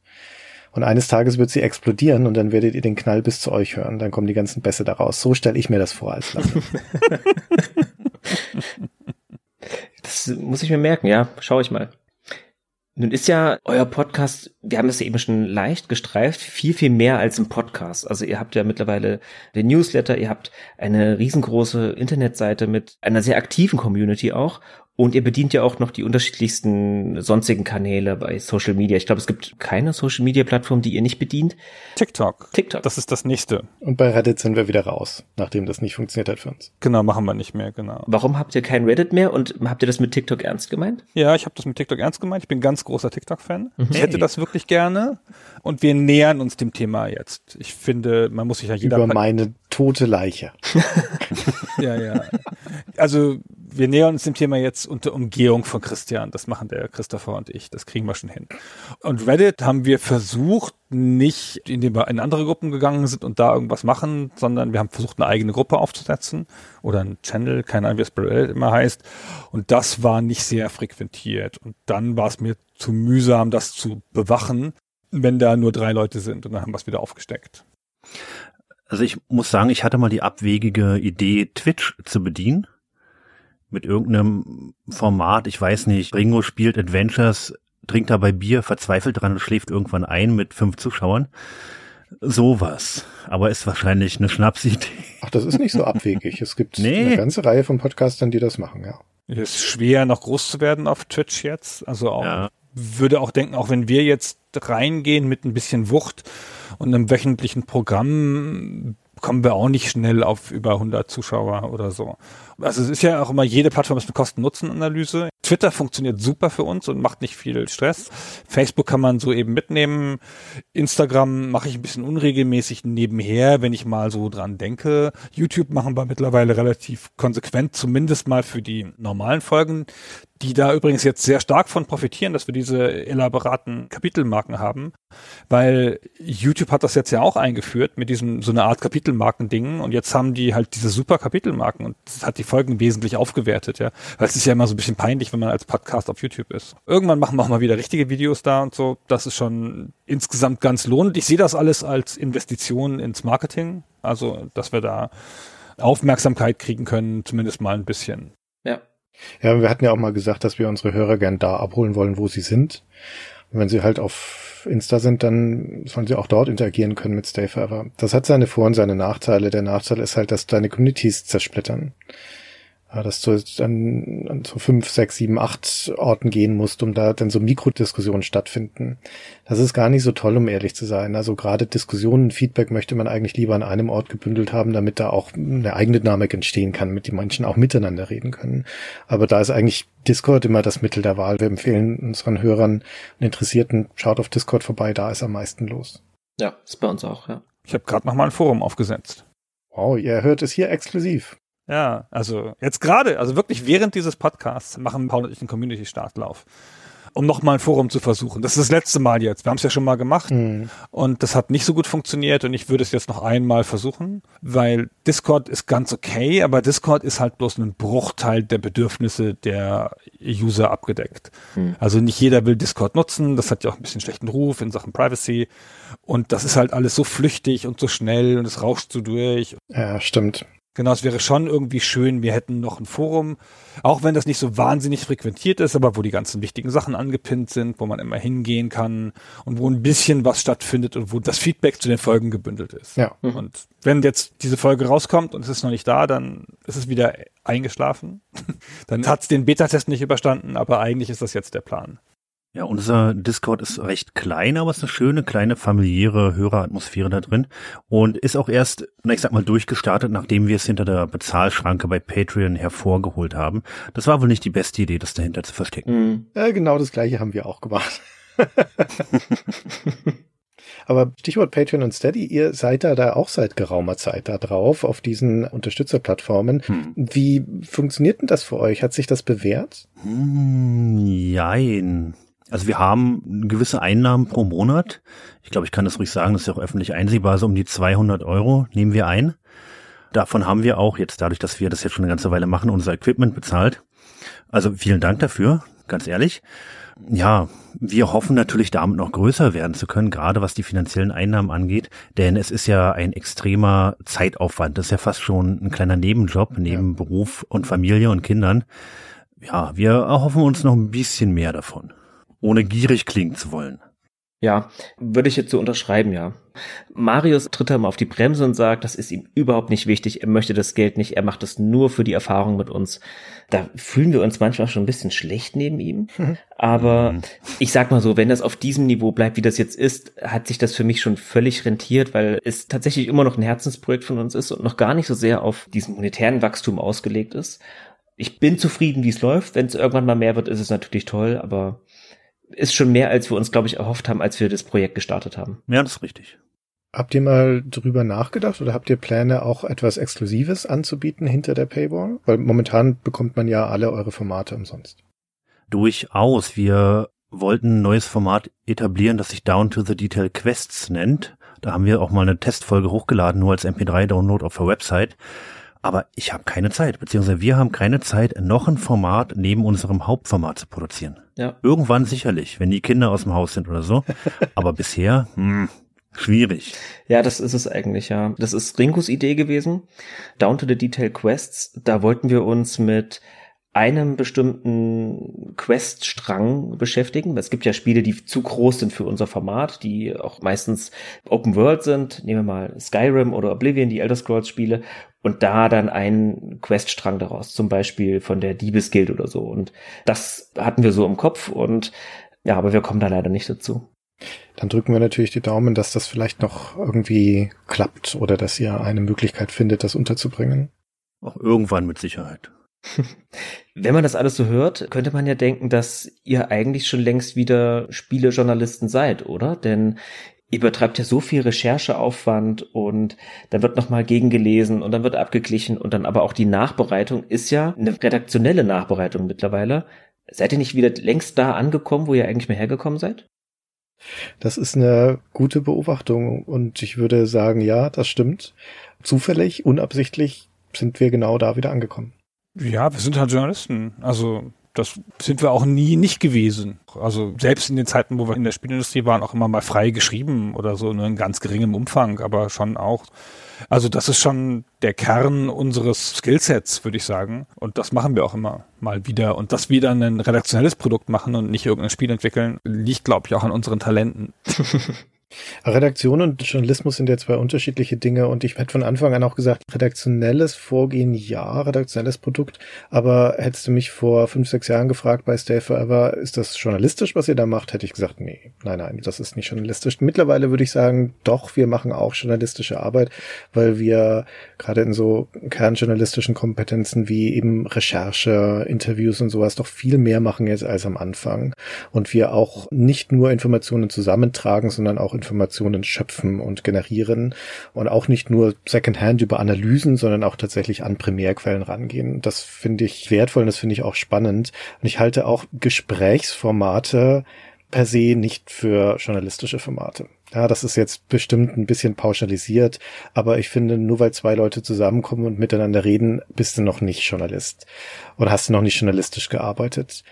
Und eines Tages wird sie explodieren und dann werdet ihr den Knall bis zu euch hören. Dann kommen die ganzen Bässe daraus. So stelle ich mir das vor als Lasse. das muss ich mir merken, ja. Schau ich mal. Nun ist ja euer Podcast, wir haben es eben schon leicht gestreift, viel, viel mehr als ein Podcast. Also ihr habt ja mittlerweile den Newsletter, ihr habt eine riesengroße Internetseite mit einer sehr aktiven Community auch und ihr bedient ja auch noch die unterschiedlichsten sonstigen Kanäle bei Social Media. Ich glaube, es gibt keine Social Media Plattform, die ihr nicht bedient. TikTok. TikTok. Das ist das nächste. Und bei Reddit sind wir wieder raus, nachdem das nicht funktioniert hat für uns. Genau, machen wir nicht mehr, genau. Warum habt ihr kein Reddit mehr und habt ihr das mit TikTok ernst gemeint? Ja, ich habe das mit TikTok ernst gemeint. Ich bin ganz großer TikTok-Fan. Mhm. Ich hätte das wirklich gerne. Und wir nähern uns dem Thema jetzt. Ich finde, man muss sich ja jeder... Über meine tote Leiche. ja, ja. Also wir nähern uns dem Thema jetzt unter Umgehung von Christian. Das machen der Christopher und ich. Das kriegen wir schon hin. Und Reddit haben wir versucht, nicht indem wir in andere Gruppen gegangen sind und da irgendwas machen, sondern wir haben versucht, eine eigene Gruppe aufzusetzen oder ein Channel, keine Ahnung, wie es bei Reddit immer heißt. Und das war nicht sehr frequentiert. Und dann war es mir zu mühsam, das zu bewachen, wenn da nur drei Leute sind. Und dann haben wir es wieder aufgesteckt. Also ich muss sagen, ich hatte mal die abwegige Idee, Twitch zu bedienen mit irgendeinem Format, ich weiß nicht, Ringo spielt Adventures, trinkt dabei Bier, verzweifelt dran und schläft irgendwann ein mit fünf Zuschauern. Sowas. Aber ist wahrscheinlich eine Schnapsidee. Ach, das ist nicht so abwegig. Es gibt nee. eine ganze Reihe von Podcastern, die das machen, ja. Es ist schwer, noch groß zu werden auf Twitch jetzt. Also auch, ja. würde auch denken, auch wenn wir jetzt reingehen mit ein bisschen Wucht und einem wöchentlichen Programm, kommen wir auch nicht schnell auf über 100 Zuschauer oder so. Also es ist ja auch immer, jede Plattform ist eine Kosten-Nutzen-Analyse. Twitter funktioniert super für uns und macht nicht viel Stress. Facebook kann man so eben mitnehmen. Instagram mache ich ein bisschen unregelmäßig nebenher, wenn ich mal so dran denke. YouTube machen wir mittlerweile relativ konsequent, zumindest mal für die normalen Folgen die da übrigens jetzt sehr stark von profitieren, dass wir diese elaboraten Kapitelmarken haben, weil YouTube hat das jetzt ja auch eingeführt mit diesem so eine Art Kapitelmarken-Ding und jetzt haben die halt diese super Kapitelmarken und das hat die Folgen wesentlich aufgewertet, ja, weil es ist ja immer so ein bisschen peinlich, wenn man als Podcast auf YouTube ist. Irgendwann machen wir auch mal wieder richtige Videos da und so, das ist schon insgesamt ganz lohnend. Ich sehe das alles als Investition ins Marketing, also dass wir da Aufmerksamkeit kriegen können, zumindest mal ein bisschen. Ja. Wir hatten ja auch mal gesagt, dass wir unsere Hörer gern da abholen wollen, wo sie sind. Und wenn sie halt auf Insta sind, dann sollen sie auch dort interagieren können mit Stay Forever. Das hat seine Vor- und seine Nachteile. Der Nachteil ist halt, dass deine Communities zersplittern. Ja, dass du dann an so fünf, sechs, sieben, acht Orten gehen musst, um da dann so Mikrodiskussionen stattfinden. Das ist gar nicht so toll, um ehrlich zu sein. Also gerade Diskussionen, Feedback möchte man eigentlich lieber an einem Ort gebündelt haben, damit da auch eine eigene Dynamik entstehen kann, mit die Menschen auch miteinander reden können. Aber da ist eigentlich Discord immer das Mittel der Wahl. Wir empfehlen unseren Hörern und Interessierten, schaut auf Discord vorbei, da ist am meisten los. Ja, ist bei uns auch, ja. Ich habe gerade noch mal ein Forum aufgesetzt. Wow, ihr hört es hier exklusiv. Ja, also jetzt gerade, also wirklich während dieses Podcasts machen Paul und ich einen Community-Startlauf, um nochmal ein Forum zu versuchen. Das ist das letzte Mal jetzt. Wir haben es ja schon mal gemacht Mhm. und das hat nicht so gut funktioniert und ich würde es jetzt noch einmal versuchen, weil Discord ist ganz okay, aber Discord ist halt bloß ein Bruchteil der Bedürfnisse der User abgedeckt. Hm. Also nicht jeder will Discord nutzen, das hat ja auch ein bisschen schlechten Ruf in Sachen Privacy und das ist halt alles so flüchtig und so schnell und es rauscht so durch Ja, stimmt. Genau, es wäre schon irgendwie schön, wir hätten noch ein Forum, auch wenn das nicht so wahnsinnig frequentiert ist, aber wo die ganzen wichtigen Sachen angepinnt sind, wo man immer hingehen kann und wo ein bisschen was stattfindet und wo das Feedback zu den Folgen gebündelt ist. Ja. Mhm. Und wenn jetzt diese Folge rauskommt und es ist noch nicht da, dann ist es wieder eingeschlafen. dann hat es den Beta-Test nicht überstanden, aber eigentlich ist das jetzt der Plan. Ja, unser Discord ist recht klein, aber es ist eine schöne, kleine, familiäre Höreratmosphäre da drin und ist auch erst, na, ich sag mal, durchgestartet, nachdem wir es hinter der Bezahlschranke bei Patreon hervorgeholt haben. Das war wohl nicht die beste Idee, das dahinter zu verstecken. Mhm. Ja, genau das gleiche haben wir auch gemacht. Aber Stichwort Patreon und Steady, ihr seid da, da auch seit geraumer Zeit da drauf, auf diesen Unterstützerplattformen. Hm. Wie funktioniert denn das für euch? Hat sich das bewährt? Hm, jein. Also wir haben gewisse Einnahmen pro Monat. Ich glaube, ich kann das ruhig sagen, das ist ja auch öffentlich einsehbar, so um die 200 Euro nehmen wir ein. Davon haben wir auch jetzt dadurch, dass wir das jetzt schon eine ganze Weile machen, unser Equipment bezahlt. Also vielen Dank dafür, ganz ehrlich. Ja, wir hoffen natürlich damit noch größer werden zu können, gerade was die finanziellen Einnahmen angeht, denn es ist ja ein extremer Zeitaufwand. Das ist ja fast schon ein kleiner Nebenjob neben Beruf und Familie und Kindern. Ja, wir erhoffen uns noch ein bisschen mehr davon, ohne gierig klingen zu wollen. Ja, würde ich jetzt so unterschreiben, ja. Marius tritt da mal auf die Bremse und sagt, das ist ihm überhaupt nicht wichtig, er möchte das Geld nicht, er macht das nur für die Erfahrung mit uns. Da fühlen wir uns manchmal schon ein bisschen schlecht neben ihm. Aber ich sag mal so, wenn das auf diesem Niveau bleibt, wie das jetzt ist, hat sich das für mich schon völlig rentiert, weil es tatsächlich immer noch ein Herzensprojekt von uns ist und noch gar nicht so sehr auf diesen monetären Wachstum ausgelegt ist. Ich bin zufrieden, wie es läuft. Wenn es irgendwann mal mehr wird, ist es natürlich toll, aber ist schon mehr, als wir uns, glaube ich, erhofft haben, als wir das Projekt gestartet haben. Ja, das ist richtig. Habt ihr mal drüber nachgedacht oder habt ihr Pläne, auch etwas Exklusives anzubieten hinter der Paywall? Weil momentan bekommt man ja alle eure Formate umsonst. Durchaus. Wir wollten ein neues Format etablieren, das sich Down to the Detail Quests nennt. Da haben wir auch mal eine Testfolge hochgeladen, nur als MP3-Download auf der Website. Aber ich habe keine Zeit, beziehungsweise wir haben keine Zeit, noch ein Format neben unserem Hauptformat zu produzieren. Ja. Irgendwann sicherlich, wenn die Kinder aus dem Haus sind oder so. Aber bisher, hm, schwierig. Ja, das ist es eigentlich, ja. Das ist Ringos Idee gewesen. Down to the Detail Quests. Da wollten wir uns mit einem bestimmten Quest-Strang beschäftigen. Es gibt ja Spiele, die zu groß sind für unser Format, die auch meistens Open World sind. Nehmen wir mal Skyrim oder Oblivion, die Elder Scrolls Spiele. Und da dann einen Quest-Strang daraus, zum Beispiel von der Diebesguild oder so. Und das hatten wir so im Kopf und ja, aber wir kommen da leider nicht dazu. Dann drücken wir natürlich die Daumen, dass das vielleicht noch irgendwie klappt oder dass ihr eine Möglichkeit findet, das unterzubringen. Auch irgendwann mit Sicherheit. Wenn man das alles so hört, könnte man ja denken, dass ihr eigentlich schon längst wieder Spielejournalisten seid, oder? Denn ihr betreibt ja so viel Rechercheaufwand und dann wird nochmal gegengelesen und dann wird abgeglichen und dann aber auch die Nachbereitung ist ja eine redaktionelle Nachbereitung mittlerweile. Seid ihr nicht wieder längst da angekommen, wo ihr eigentlich mehr hergekommen seid? Das ist eine gute Beobachtung und ich würde sagen, ja, das stimmt. Zufällig, unabsichtlich sind wir genau da wieder angekommen. Ja, wir sind halt Journalisten. Also das sind wir auch nie nicht gewesen. Also selbst in den Zeiten, wo wir in der Spielindustrie waren, auch immer mal frei geschrieben oder so, nur in ganz geringem Umfang, aber schon auch. Also das ist schon der Kern unseres Skillsets, würde ich sagen. Und das machen wir auch immer mal wieder. Und dass wir dann ein redaktionelles Produkt machen und nicht irgendein Spiel entwickeln, liegt, glaube ich, auch an unseren Talenten. Redaktion und Journalismus sind ja zwei unterschiedliche Dinge und ich hätte von Anfang an auch gesagt, redaktionelles Vorgehen ja, redaktionelles Produkt, aber hättest du mich vor fünf, sechs Jahren gefragt bei Stay Forever, ist das journalistisch, was ihr da macht, hätte ich gesagt, nee, nein, nein, das ist nicht journalistisch. Mittlerweile würde ich sagen, doch, wir machen auch journalistische Arbeit, weil wir gerade in so kernjournalistischen Kompetenzen wie eben Recherche, Interviews und sowas doch viel mehr machen jetzt als am Anfang und wir auch nicht nur Informationen zusammentragen, sondern auch Informationen schöpfen und generieren und auch nicht nur Secondhand über Analysen, sondern auch tatsächlich an Primärquellen rangehen. Das finde ich wertvoll und das finde ich auch spannend. Und ich halte auch Gesprächsformate per se nicht für journalistische Formate. Ja, das ist jetzt bestimmt ein bisschen pauschalisiert, aber ich finde, nur weil zwei Leute zusammenkommen und miteinander reden, bist du noch nicht Journalist oder hast du noch nicht journalistisch gearbeitet.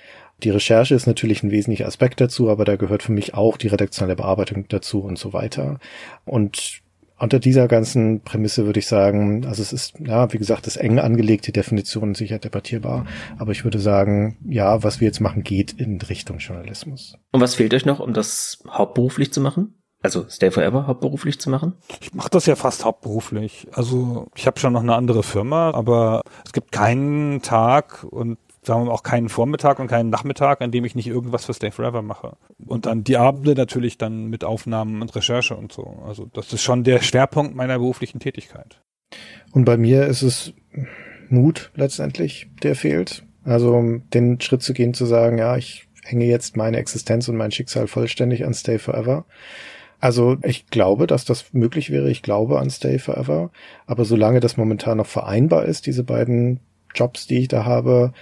Die Recherche ist natürlich ein wesentlicher Aspekt dazu, aber da gehört für mich auch die redaktionelle Bearbeitung dazu und so weiter. Und unter dieser ganzen Prämisse würde ich sagen, also es ist, ja, wie gesagt, das eng angelegte Definition sicher debattierbar, aber ich würde sagen, ja, was wir jetzt machen, geht in Richtung Journalismus. Und was fehlt euch noch, um das hauptberuflich zu machen? Also Stay Forever hauptberuflich zu machen? Ich mache das ja fast hauptberuflich. Also ich habe schon noch eine andere Firma, aber es gibt keinen Tag und sagen wir mal, auch keinen Vormittag und keinen Nachmittag, an dem ich nicht irgendwas für Stay Forever mache. Und dann die Abende natürlich dann mit Aufnahmen und Recherche und so. Also das ist schon der Schwerpunkt meiner beruflichen Tätigkeit. Und bei mir ist es Mut letztendlich, der fehlt. Also den Schritt zu gehen, zu sagen, ja, ich hänge jetzt meine Existenz und mein Schicksal vollständig an Stay Forever. Also ich glaube, dass das möglich wäre. Ich glaube an Stay Forever. Aber solange das momentan noch vereinbar ist, diese beiden Jobs, die ich da habe,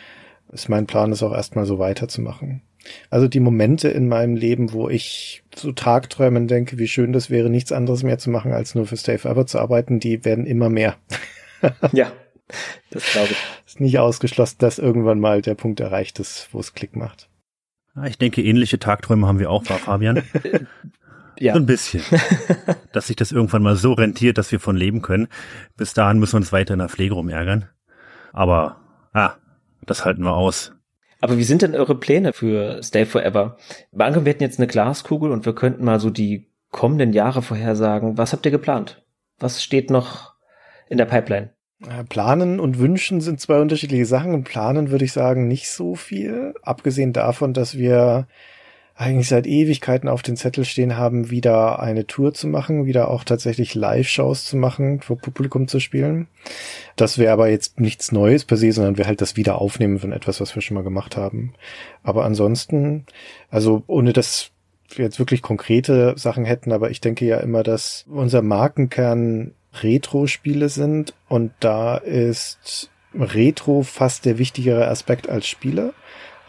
ist mein Plan, es auch erstmal so weiterzumachen. Also die Momente in meinem Leben, wo ich zu Tagträumen denke, wie schön das wäre, nichts anderes mehr zu machen, als nur für Stay Forever zu arbeiten, die werden immer mehr. ja, das glaube ich. Ist nicht ausgeschlossen, dass irgendwann mal der Punkt erreicht ist, wo es Klick macht. Ich denke, ähnliche Tagträume haben wir auch, war Fabian. ja. So ein bisschen. dass sich das irgendwann mal so rentiert, dass wir von leben können. Bis dahin müssen wir uns weiter in der Pflege rumärgern. Aber, ah, das halten wir aus. Aber wie sind denn eure Pläne für Stay Forever? Angenommen, wir hätten jetzt eine Glaskugel und wir könnten mal so die kommenden Jahre vorhersagen. Was habt ihr geplant? Was steht noch in der Pipeline? Planen und Wünschen sind zwei unterschiedliche Sachen. Und planen würde ich sagen nicht so viel. Abgesehen davon, dass wir eigentlich seit Ewigkeiten auf den Zettel stehen haben, wieder eine Tour zu machen, wieder auch tatsächlich Live-Shows zu machen, vor Publikum zu spielen. Das wäre aber jetzt nichts Neues per se, sondern wir halt das wieder aufnehmen von etwas, was wir schon mal gemacht haben. Aber ansonsten, also ohne dass wir jetzt wirklich konkrete Sachen hätten, aber ich denke ja immer, dass unser Markenkern Retro-Spiele sind und da ist Retro fast der wichtigere Aspekt als Spiele.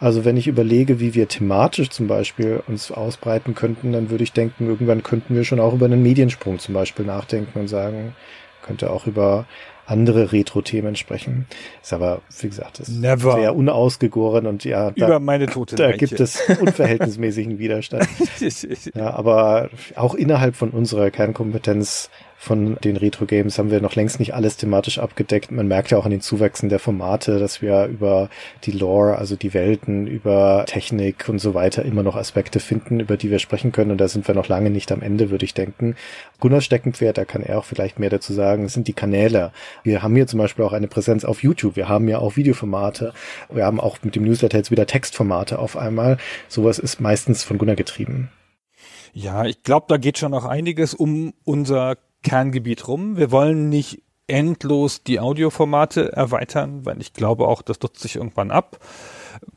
Also wenn ich überlege, wie wir thematisch zum Beispiel uns ausbreiten könnten, dann würde ich denken, irgendwann könnten wir schon auch über einen Mediensprung zum Beispiel nachdenken und sagen, könnte auch über andere Retro-Themen sprechen. Ist aber, wie gesagt, das Never. ist sehr unausgegoren und ja, da, über meine tote da gibt es unverhältnismäßigen Widerstand. ja, aber auch innerhalb von unserer Kernkompetenz von den Retro-Games haben wir noch längst nicht alles thematisch abgedeckt. Man merkt ja auch an den Zuwachsen der Formate, dass wir über die Lore, also die Welten, über Technik und so weiter immer noch Aspekte finden, über die wir sprechen können. Und da sind wir noch lange nicht am Ende, würde ich denken. Gunnar Steckenpferd, da kann er auch vielleicht mehr dazu sagen, sind die Kanäle. Wir haben hier zum Beispiel auch eine Präsenz auf YouTube. Wir haben ja auch Videoformate. Wir haben auch mit dem Newsletter jetzt wieder Textformate auf einmal. Sowas ist meistens von Gunnar getrieben. Ja, ich glaube, da geht schon noch einiges um unser Kerngebiet rum. Wir wollen nicht endlos die Audioformate erweitern, weil ich glaube auch, das nutzt sich irgendwann ab.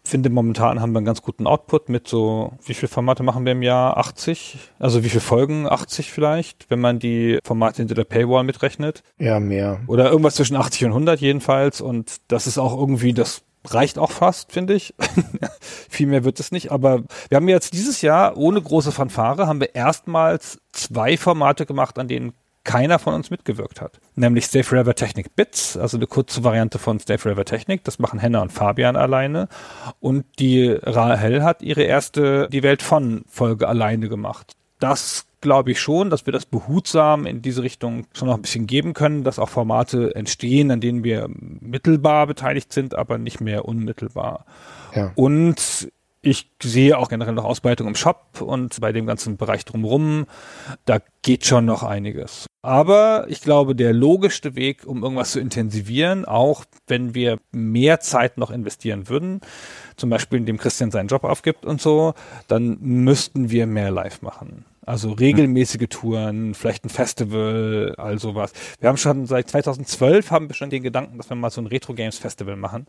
Finde momentan haben wir einen ganz guten Output mit so, wie viele Formate machen wir im Jahr? 80? Also wie viele Folgen? 80 vielleicht, wenn man die Formate hinter der Paywall mitrechnet. Ja, mehr. Oder irgendwas zwischen 80 und 100 jedenfalls. Und das ist auch irgendwie, das reicht auch fast, finde ich. Viel mehr wird es nicht. Aber wir haben jetzt dieses Jahr ohne große Fanfare haben wir erstmals zwei Formate gemacht, an denen keiner von uns mitgewirkt hat. Nämlich Stay Forever Technik Bits, also eine kurze Variante von Stay Forever Technik. Das machen Henna und Fabian alleine. Und die Rahel hat ihre erste Die Welt von Folge alleine gemacht. Das glaube ich schon, dass wir das behutsam in diese Richtung schon noch ein bisschen geben können, dass auch Formate entstehen, an denen wir mittelbar beteiligt sind, aber nicht mehr unmittelbar. Ja. Und ich sehe auch generell noch Ausbreitung im Shop und bei dem ganzen Bereich drumherum, da geht schon noch einiges. Aber ich glaube, der logischste Weg, um irgendwas zu intensivieren, auch wenn wir mehr Zeit noch investieren würden, zum Beispiel indem Christian seinen Job aufgibt und so, dann müssten wir mehr live machen. Also regelmäßige Touren, vielleicht ein Festival, all sowas. Wir haben schon seit 2012 haben wir schon den Gedanken, dass wir mal so ein Retro Games Festival machen.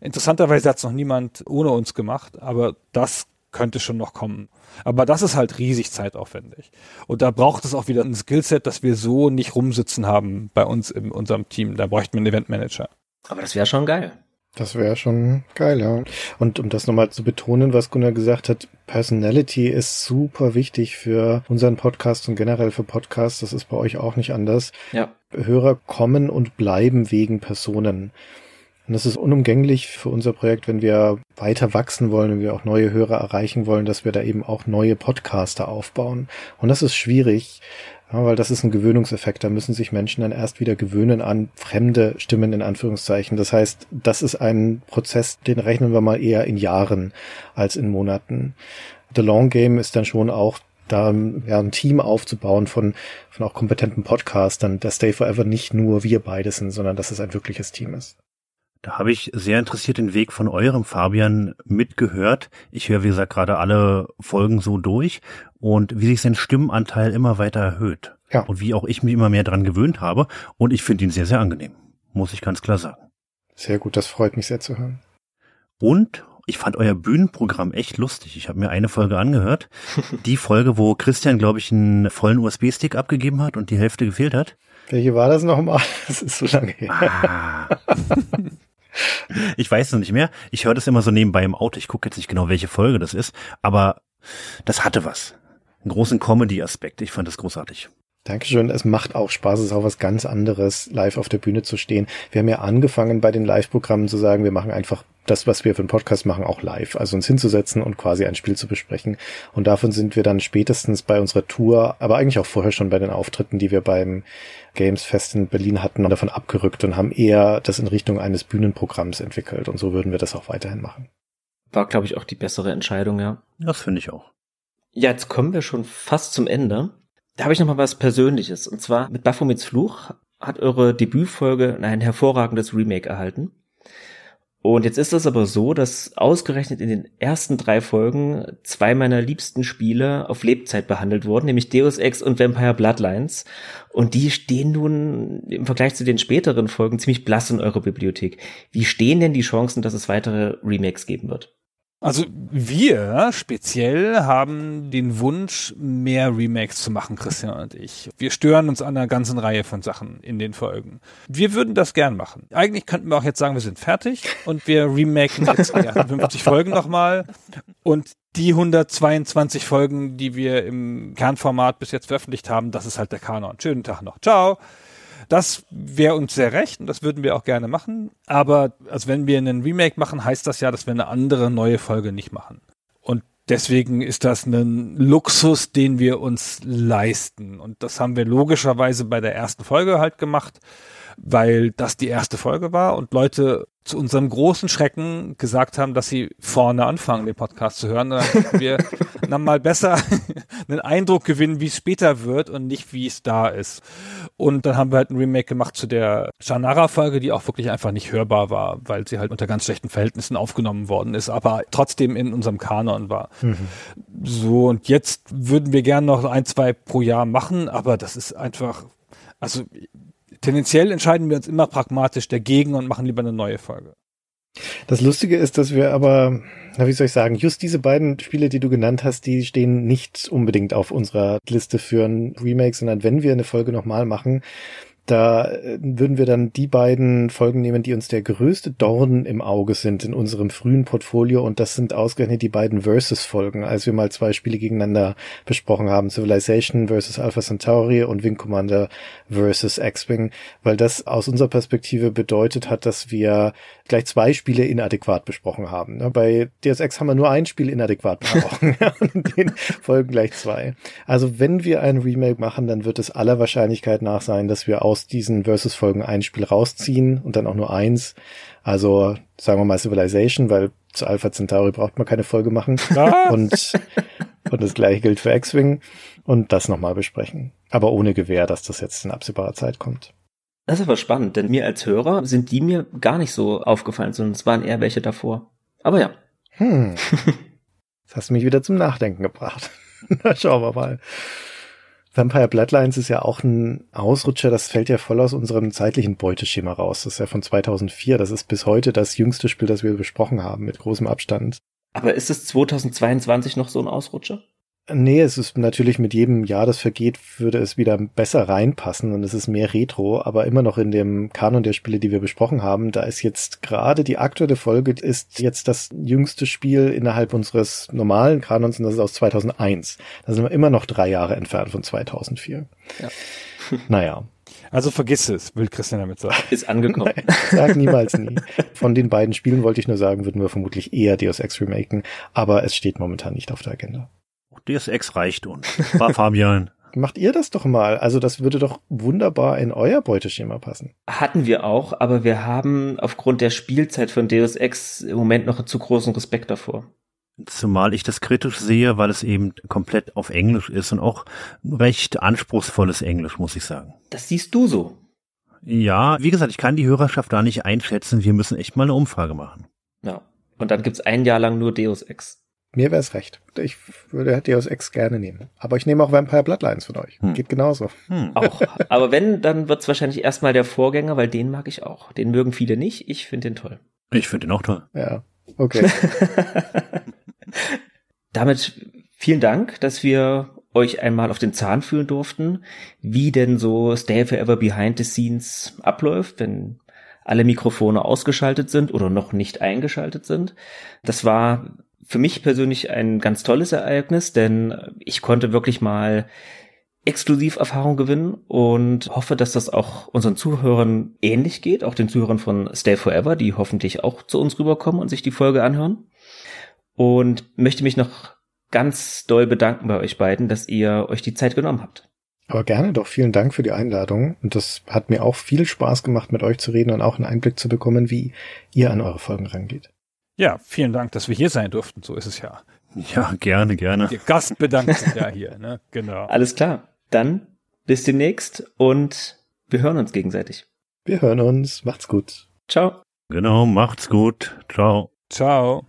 Interessanterweise hat es noch niemand ohne uns gemacht, aber das könnte schon noch kommen. Aber das ist halt riesig zeitaufwendig. Und da braucht es auch wieder ein Skillset, das wir so nicht rumsitzen haben bei uns in unserem Team. Da bräuchten wir einen Eventmanager. Aber das wäre schon geil. Das wäre schon geil, ja. Und um das nochmal zu betonen, was Gunnar gesagt hat, Personality ist super wichtig für unseren Podcast und generell für Podcasts. Das ist bei euch auch nicht anders. Ja. Hörer kommen und bleiben wegen Personen. Und das ist unumgänglich für unser Projekt, wenn wir weiter wachsen wollen, wenn wir auch neue Hörer erreichen wollen, dass wir da eben auch neue Podcaster aufbauen. Und das ist schwierig, weil das ist ein Gewöhnungseffekt. Da müssen sich Menschen dann erst wieder gewöhnen an fremde Stimmen in Anführungszeichen. Das heißt, das ist ein Prozess, den rechnen wir mal eher in Jahren als in Monaten. The Long Game ist dann schon auch da ja, ein Team aufzubauen von, von auch kompetenten Podcastern, dass Stay Forever nicht nur wir beide sind, sondern dass es ein wirkliches Team ist. Da habe ich sehr interessiert den Weg von eurem Fabian mitgehört. Ich höre, wie gesagt, gerade alle Folgen so durch und wie sich sein Stimmenanteil immer weiter erhöht. Ja. Und wie auch ich mich immer mehr dran gewöhnt habe. Und ich finde ihn sehr, sehr angenehm. Muss ich ganz klar sagen. Sehr gut, das freut mich sehr zu hören. Und ich fand euer Bühnenprogramm echt lustig. Ich habe mir eine Folge angehört. Die Folge, wo Christian, glaube ich, einen vollen USB-Stick abgegeben hat und die Hälfte gefehlt hat. Welche war das nochmal? Das ist so lange her. Ah. ich weiß es nicht mehr. Ich höre das immer so nebenbei im Auto. Ich gucke jetzt nicht genau, welche Folge das ist, aber das hatte was. Einen großen Comedy-Aspekt. Ich fand das großartig. Dankeschön. Es macht auch Spaß. Es ist auch was ganz anderes, live auf der Bühne zu stehen. Wir haben ja angefangen bei den Live-Programmen zu sagen, wir machen einfach das, was wir für einen Podcast machen, auch live. Also uns hinzusetzen und quasi ein Spiel zu besprechen. Und davon sind wir dann spätestens bei unserer Tour, aber eigentlich auch vorher schon bei den Auftritten, die wir beim Games Fest in Berlin hatten, davon abgerückt und haben eher das in Richtung eines Bühnenprogramms entwickelt. Und so würden wir das auch weiterhin machen. War, glaube ich, auch die bessere Entscheidung, ja. Das finde ich auch. Ja, jetzt kommen wir schon fast zum Ende. Da habe ich noch mal was Persönliches. Und zwar mit Baphomets Fluch hat eure Debütfolge ein hervorragendes Remake erhalten. Und jetzt ist es aber so, dass ausgerechnet in den ersten drei Folgen zwei meiner liebsten Spiele auf Lebzeit behandelt wurden, nämlich Deus Ex und Vampire Bloodlines. Und die stehen nun im Vergleich zu den späteren Folgen ziemlich blass in eurer Bibliothek. Wie stehen denn die Chancen, dass es weitere Remakes geben wird? Also wir speziell haben den Wunsch, mehr Remakes zu machen, Christian und ich. Wir stören uns an einer ganzen Reihe von Sachen in den Folgen. Wir würden das gern machen. Eigentlich könnten wir auch jetzt sagen, wir sind fertig und wir remaken jetzt die 50 Folgen nochmal und die 122 Folgen, die wir im Kernformat bis jetzt veröffentlicht haben, das ist halt der Kanon. Schönen Tag noch. Ciao. Das wäre uns sehr recht und das würden wir auch gerne machen. Aber als wenn wir einen Remake machen, heißt das ja, dass wir eine andere neue Folge nicht machen. Und deswegen ist das ein Luxus, den wir uns leisten. Und das haben wir logischerweise bei der ersten Folge halt gemacht, weil das die erste Folge war und Leute zu unserem großen Schrecken gesagt haben, dass sie vorne anfangen, den Podcast zu hören. Dann wir dann mal besser einen Eindruck gewinnen, wie es später wird und nicht, wie es da ist. Und dann haben wir halt ein Remake gemacht zu der Shannara-Folge, die auch wirklich einfach nicht hörbar war, weil sie halt unter ganz schlechten Verhältnissen aufgenommen worden ist, aber trotzdem in unserem Kanon war. Mhm. So, und jetzt würden wir gern noch ein, zwei pro Jahr machen, aber das ist einfach, also tendenziell entscheiden wir uns immer pragmatisch dagegen und machen lieber eine neue Folge. Das Lustige ist, dass wir aber, na, wie soll ich sagen, just diese beiden Spiele, die du genannt hast, die stehen nicht unbedingt auf unserer Liste für ein Remake, sondern wenn wir eine Folge nochmal machen, Da äh, würden wir dann die beiden Folgen nehmen, die uns der größte Dorn im Auge sind in unserem frühen Portfolio. Und das sind ausgerechnet die beiden Versus-Folgen, als wir mal zwei Spiele gegeneinander besprochen haben. Civilization versus Alpha Centauri und Wing Commander versus X-Wing. Weil das aus unserer Perspektive bedeutet hat, dass wir gleich zwei Spiele inadäquat besprochen haben. Ne? Bei Deus Ex haben wir nur ein Spiel inadäquat besprochen. und in den Folgen gleich zwei. Also wenn wir ein Remake machen, dann wird es aller Wahrscheinlichkeit nach sein, dass wir aus diesen Versus-Folgen ein Spiel rausziehen und dann auch nur eins. Also sagen wir mal Civilization, weil zu Alpha Centauri braucht man keine Folge machen. und, und das gleiche gilt für X-Wing und das nochmal besprechen. Aber ohne Gewähr, dass das jetzt in absehbarer Zeit kommt. Das ist aber spannend, denn mir als Hörer sind die mir gar nicht so aufgefallen, sondern es waren eher welche davor. Aber ja. Hm. Das hast du mich wieder zum Nachdenken gebracht. Na, schauen wir mal. Vampire Bloodlines ist ja auch ein Ausrutscher, das fällt ja voll aus unserem zeitlichen Beuteschema raus. Das ist ja von 2004, das ist bis heute das jüngste Spiel, das wir besprochen haben, mit großem Abstand. Aber ist es 2022 noch so ein Ausrutscher? Nee, es ist natürlich mit jedem Jahr, das vergeht, würde es wieder besser reinpassen und es ist mehr Retro, aber immer noch in dem Kanon der Spiele, die wir besprochen haben, da ist jetzt gerade die aktuelle Folge ist jetzt das jüngste Spiel innerhalb unseres normalen Kanons und das ist aus 2001. Da sind wir immer noch drei Jahre entfernt von 2004. Ja. Naja. Also vergiss es, will Christian damit sagen. Ist angekommen. Nein, sag niemals nie. Von den beiden Spielen wollte ich nur sagen, würden wir vermutlich eher Deus Ex remaken, aber es steht momentan nicht auf der Agenda. DSX reicht uns. War Fabian. Macht ihr das doch mal. Also das würde doch wunderbar in euer Beuteschema passen. Hatten wir auch, aber wir haben aufgrund der Spielzeit von Deus Ex im Moment noch zu großen Respekt davor. Zumal ich das kritisch sehe, weil es eben komplett auf Englisch ist und auch recht anspruchsvolles Englisch, muss ich sagen. Das siehst du so. Ja, wie gesagt, ich kann die Hörerschaft da nicht einschätzen. Wir müssen echt mal eine Umfrage machen. Ja. Und dann gibt's ein Jahr lang nur Deus Ex. Mir wäre es recht. Ich würde Deus Ex gerne nehmen. Aber ich nehme auch Vampire Bloodlines von euch. Hm. Geht genauso. Hm. Auch. Aber wenn, dann wird's wahrscheinlich erstmal der Vorgänger, weil den mag ich auch. Den mögen viele nicht. Ich finde den toll. Ich finde den auch toll. Ja. Okay. Damit vielen Dank, dass wir euch einmal auf den Zahn fühlen durften, wie denn so Stay Forever Behind the Scenes abläuft, wenn alle Mikrofone ausgeschaltet sind oder noch nicht eingeschaltet sind. Das war für mich persönlich ein ganz tolles Ereignis, denn ich konnte wirklich mal Exklusiverfahrung gewinnen und hoffe, dass das auch unseren Zuhörern ähnlich geht, auch den Zuhörern von Stay Forever, die hoffentlich auch zu uns rüberkommen und sich die Folge anhören. Und möchte mich noch ganz doll bedanken bei euch beiden, dass ihr euch die Zeit genommen habt. Aber gerne doch, vielen Dank für die Einladung. Und das hat mir auch viel Spaß gemacht, mit euch zu reden und auch einen Einblick zu bekommen, wie ihr an eure Folgen rangeht. Ja, vielen Dank, dass wir hier sein durften. So ist es ja. Ja, gerne, gerne. Der Gast bedankt sich ja hier, ne? Genau. Alles klar. Dann bis demnächst und wir hören uns gegenseitig. Wir hören uns. Macht's gut. Ciao. Genau, macht's gut. Ciao. Ciao.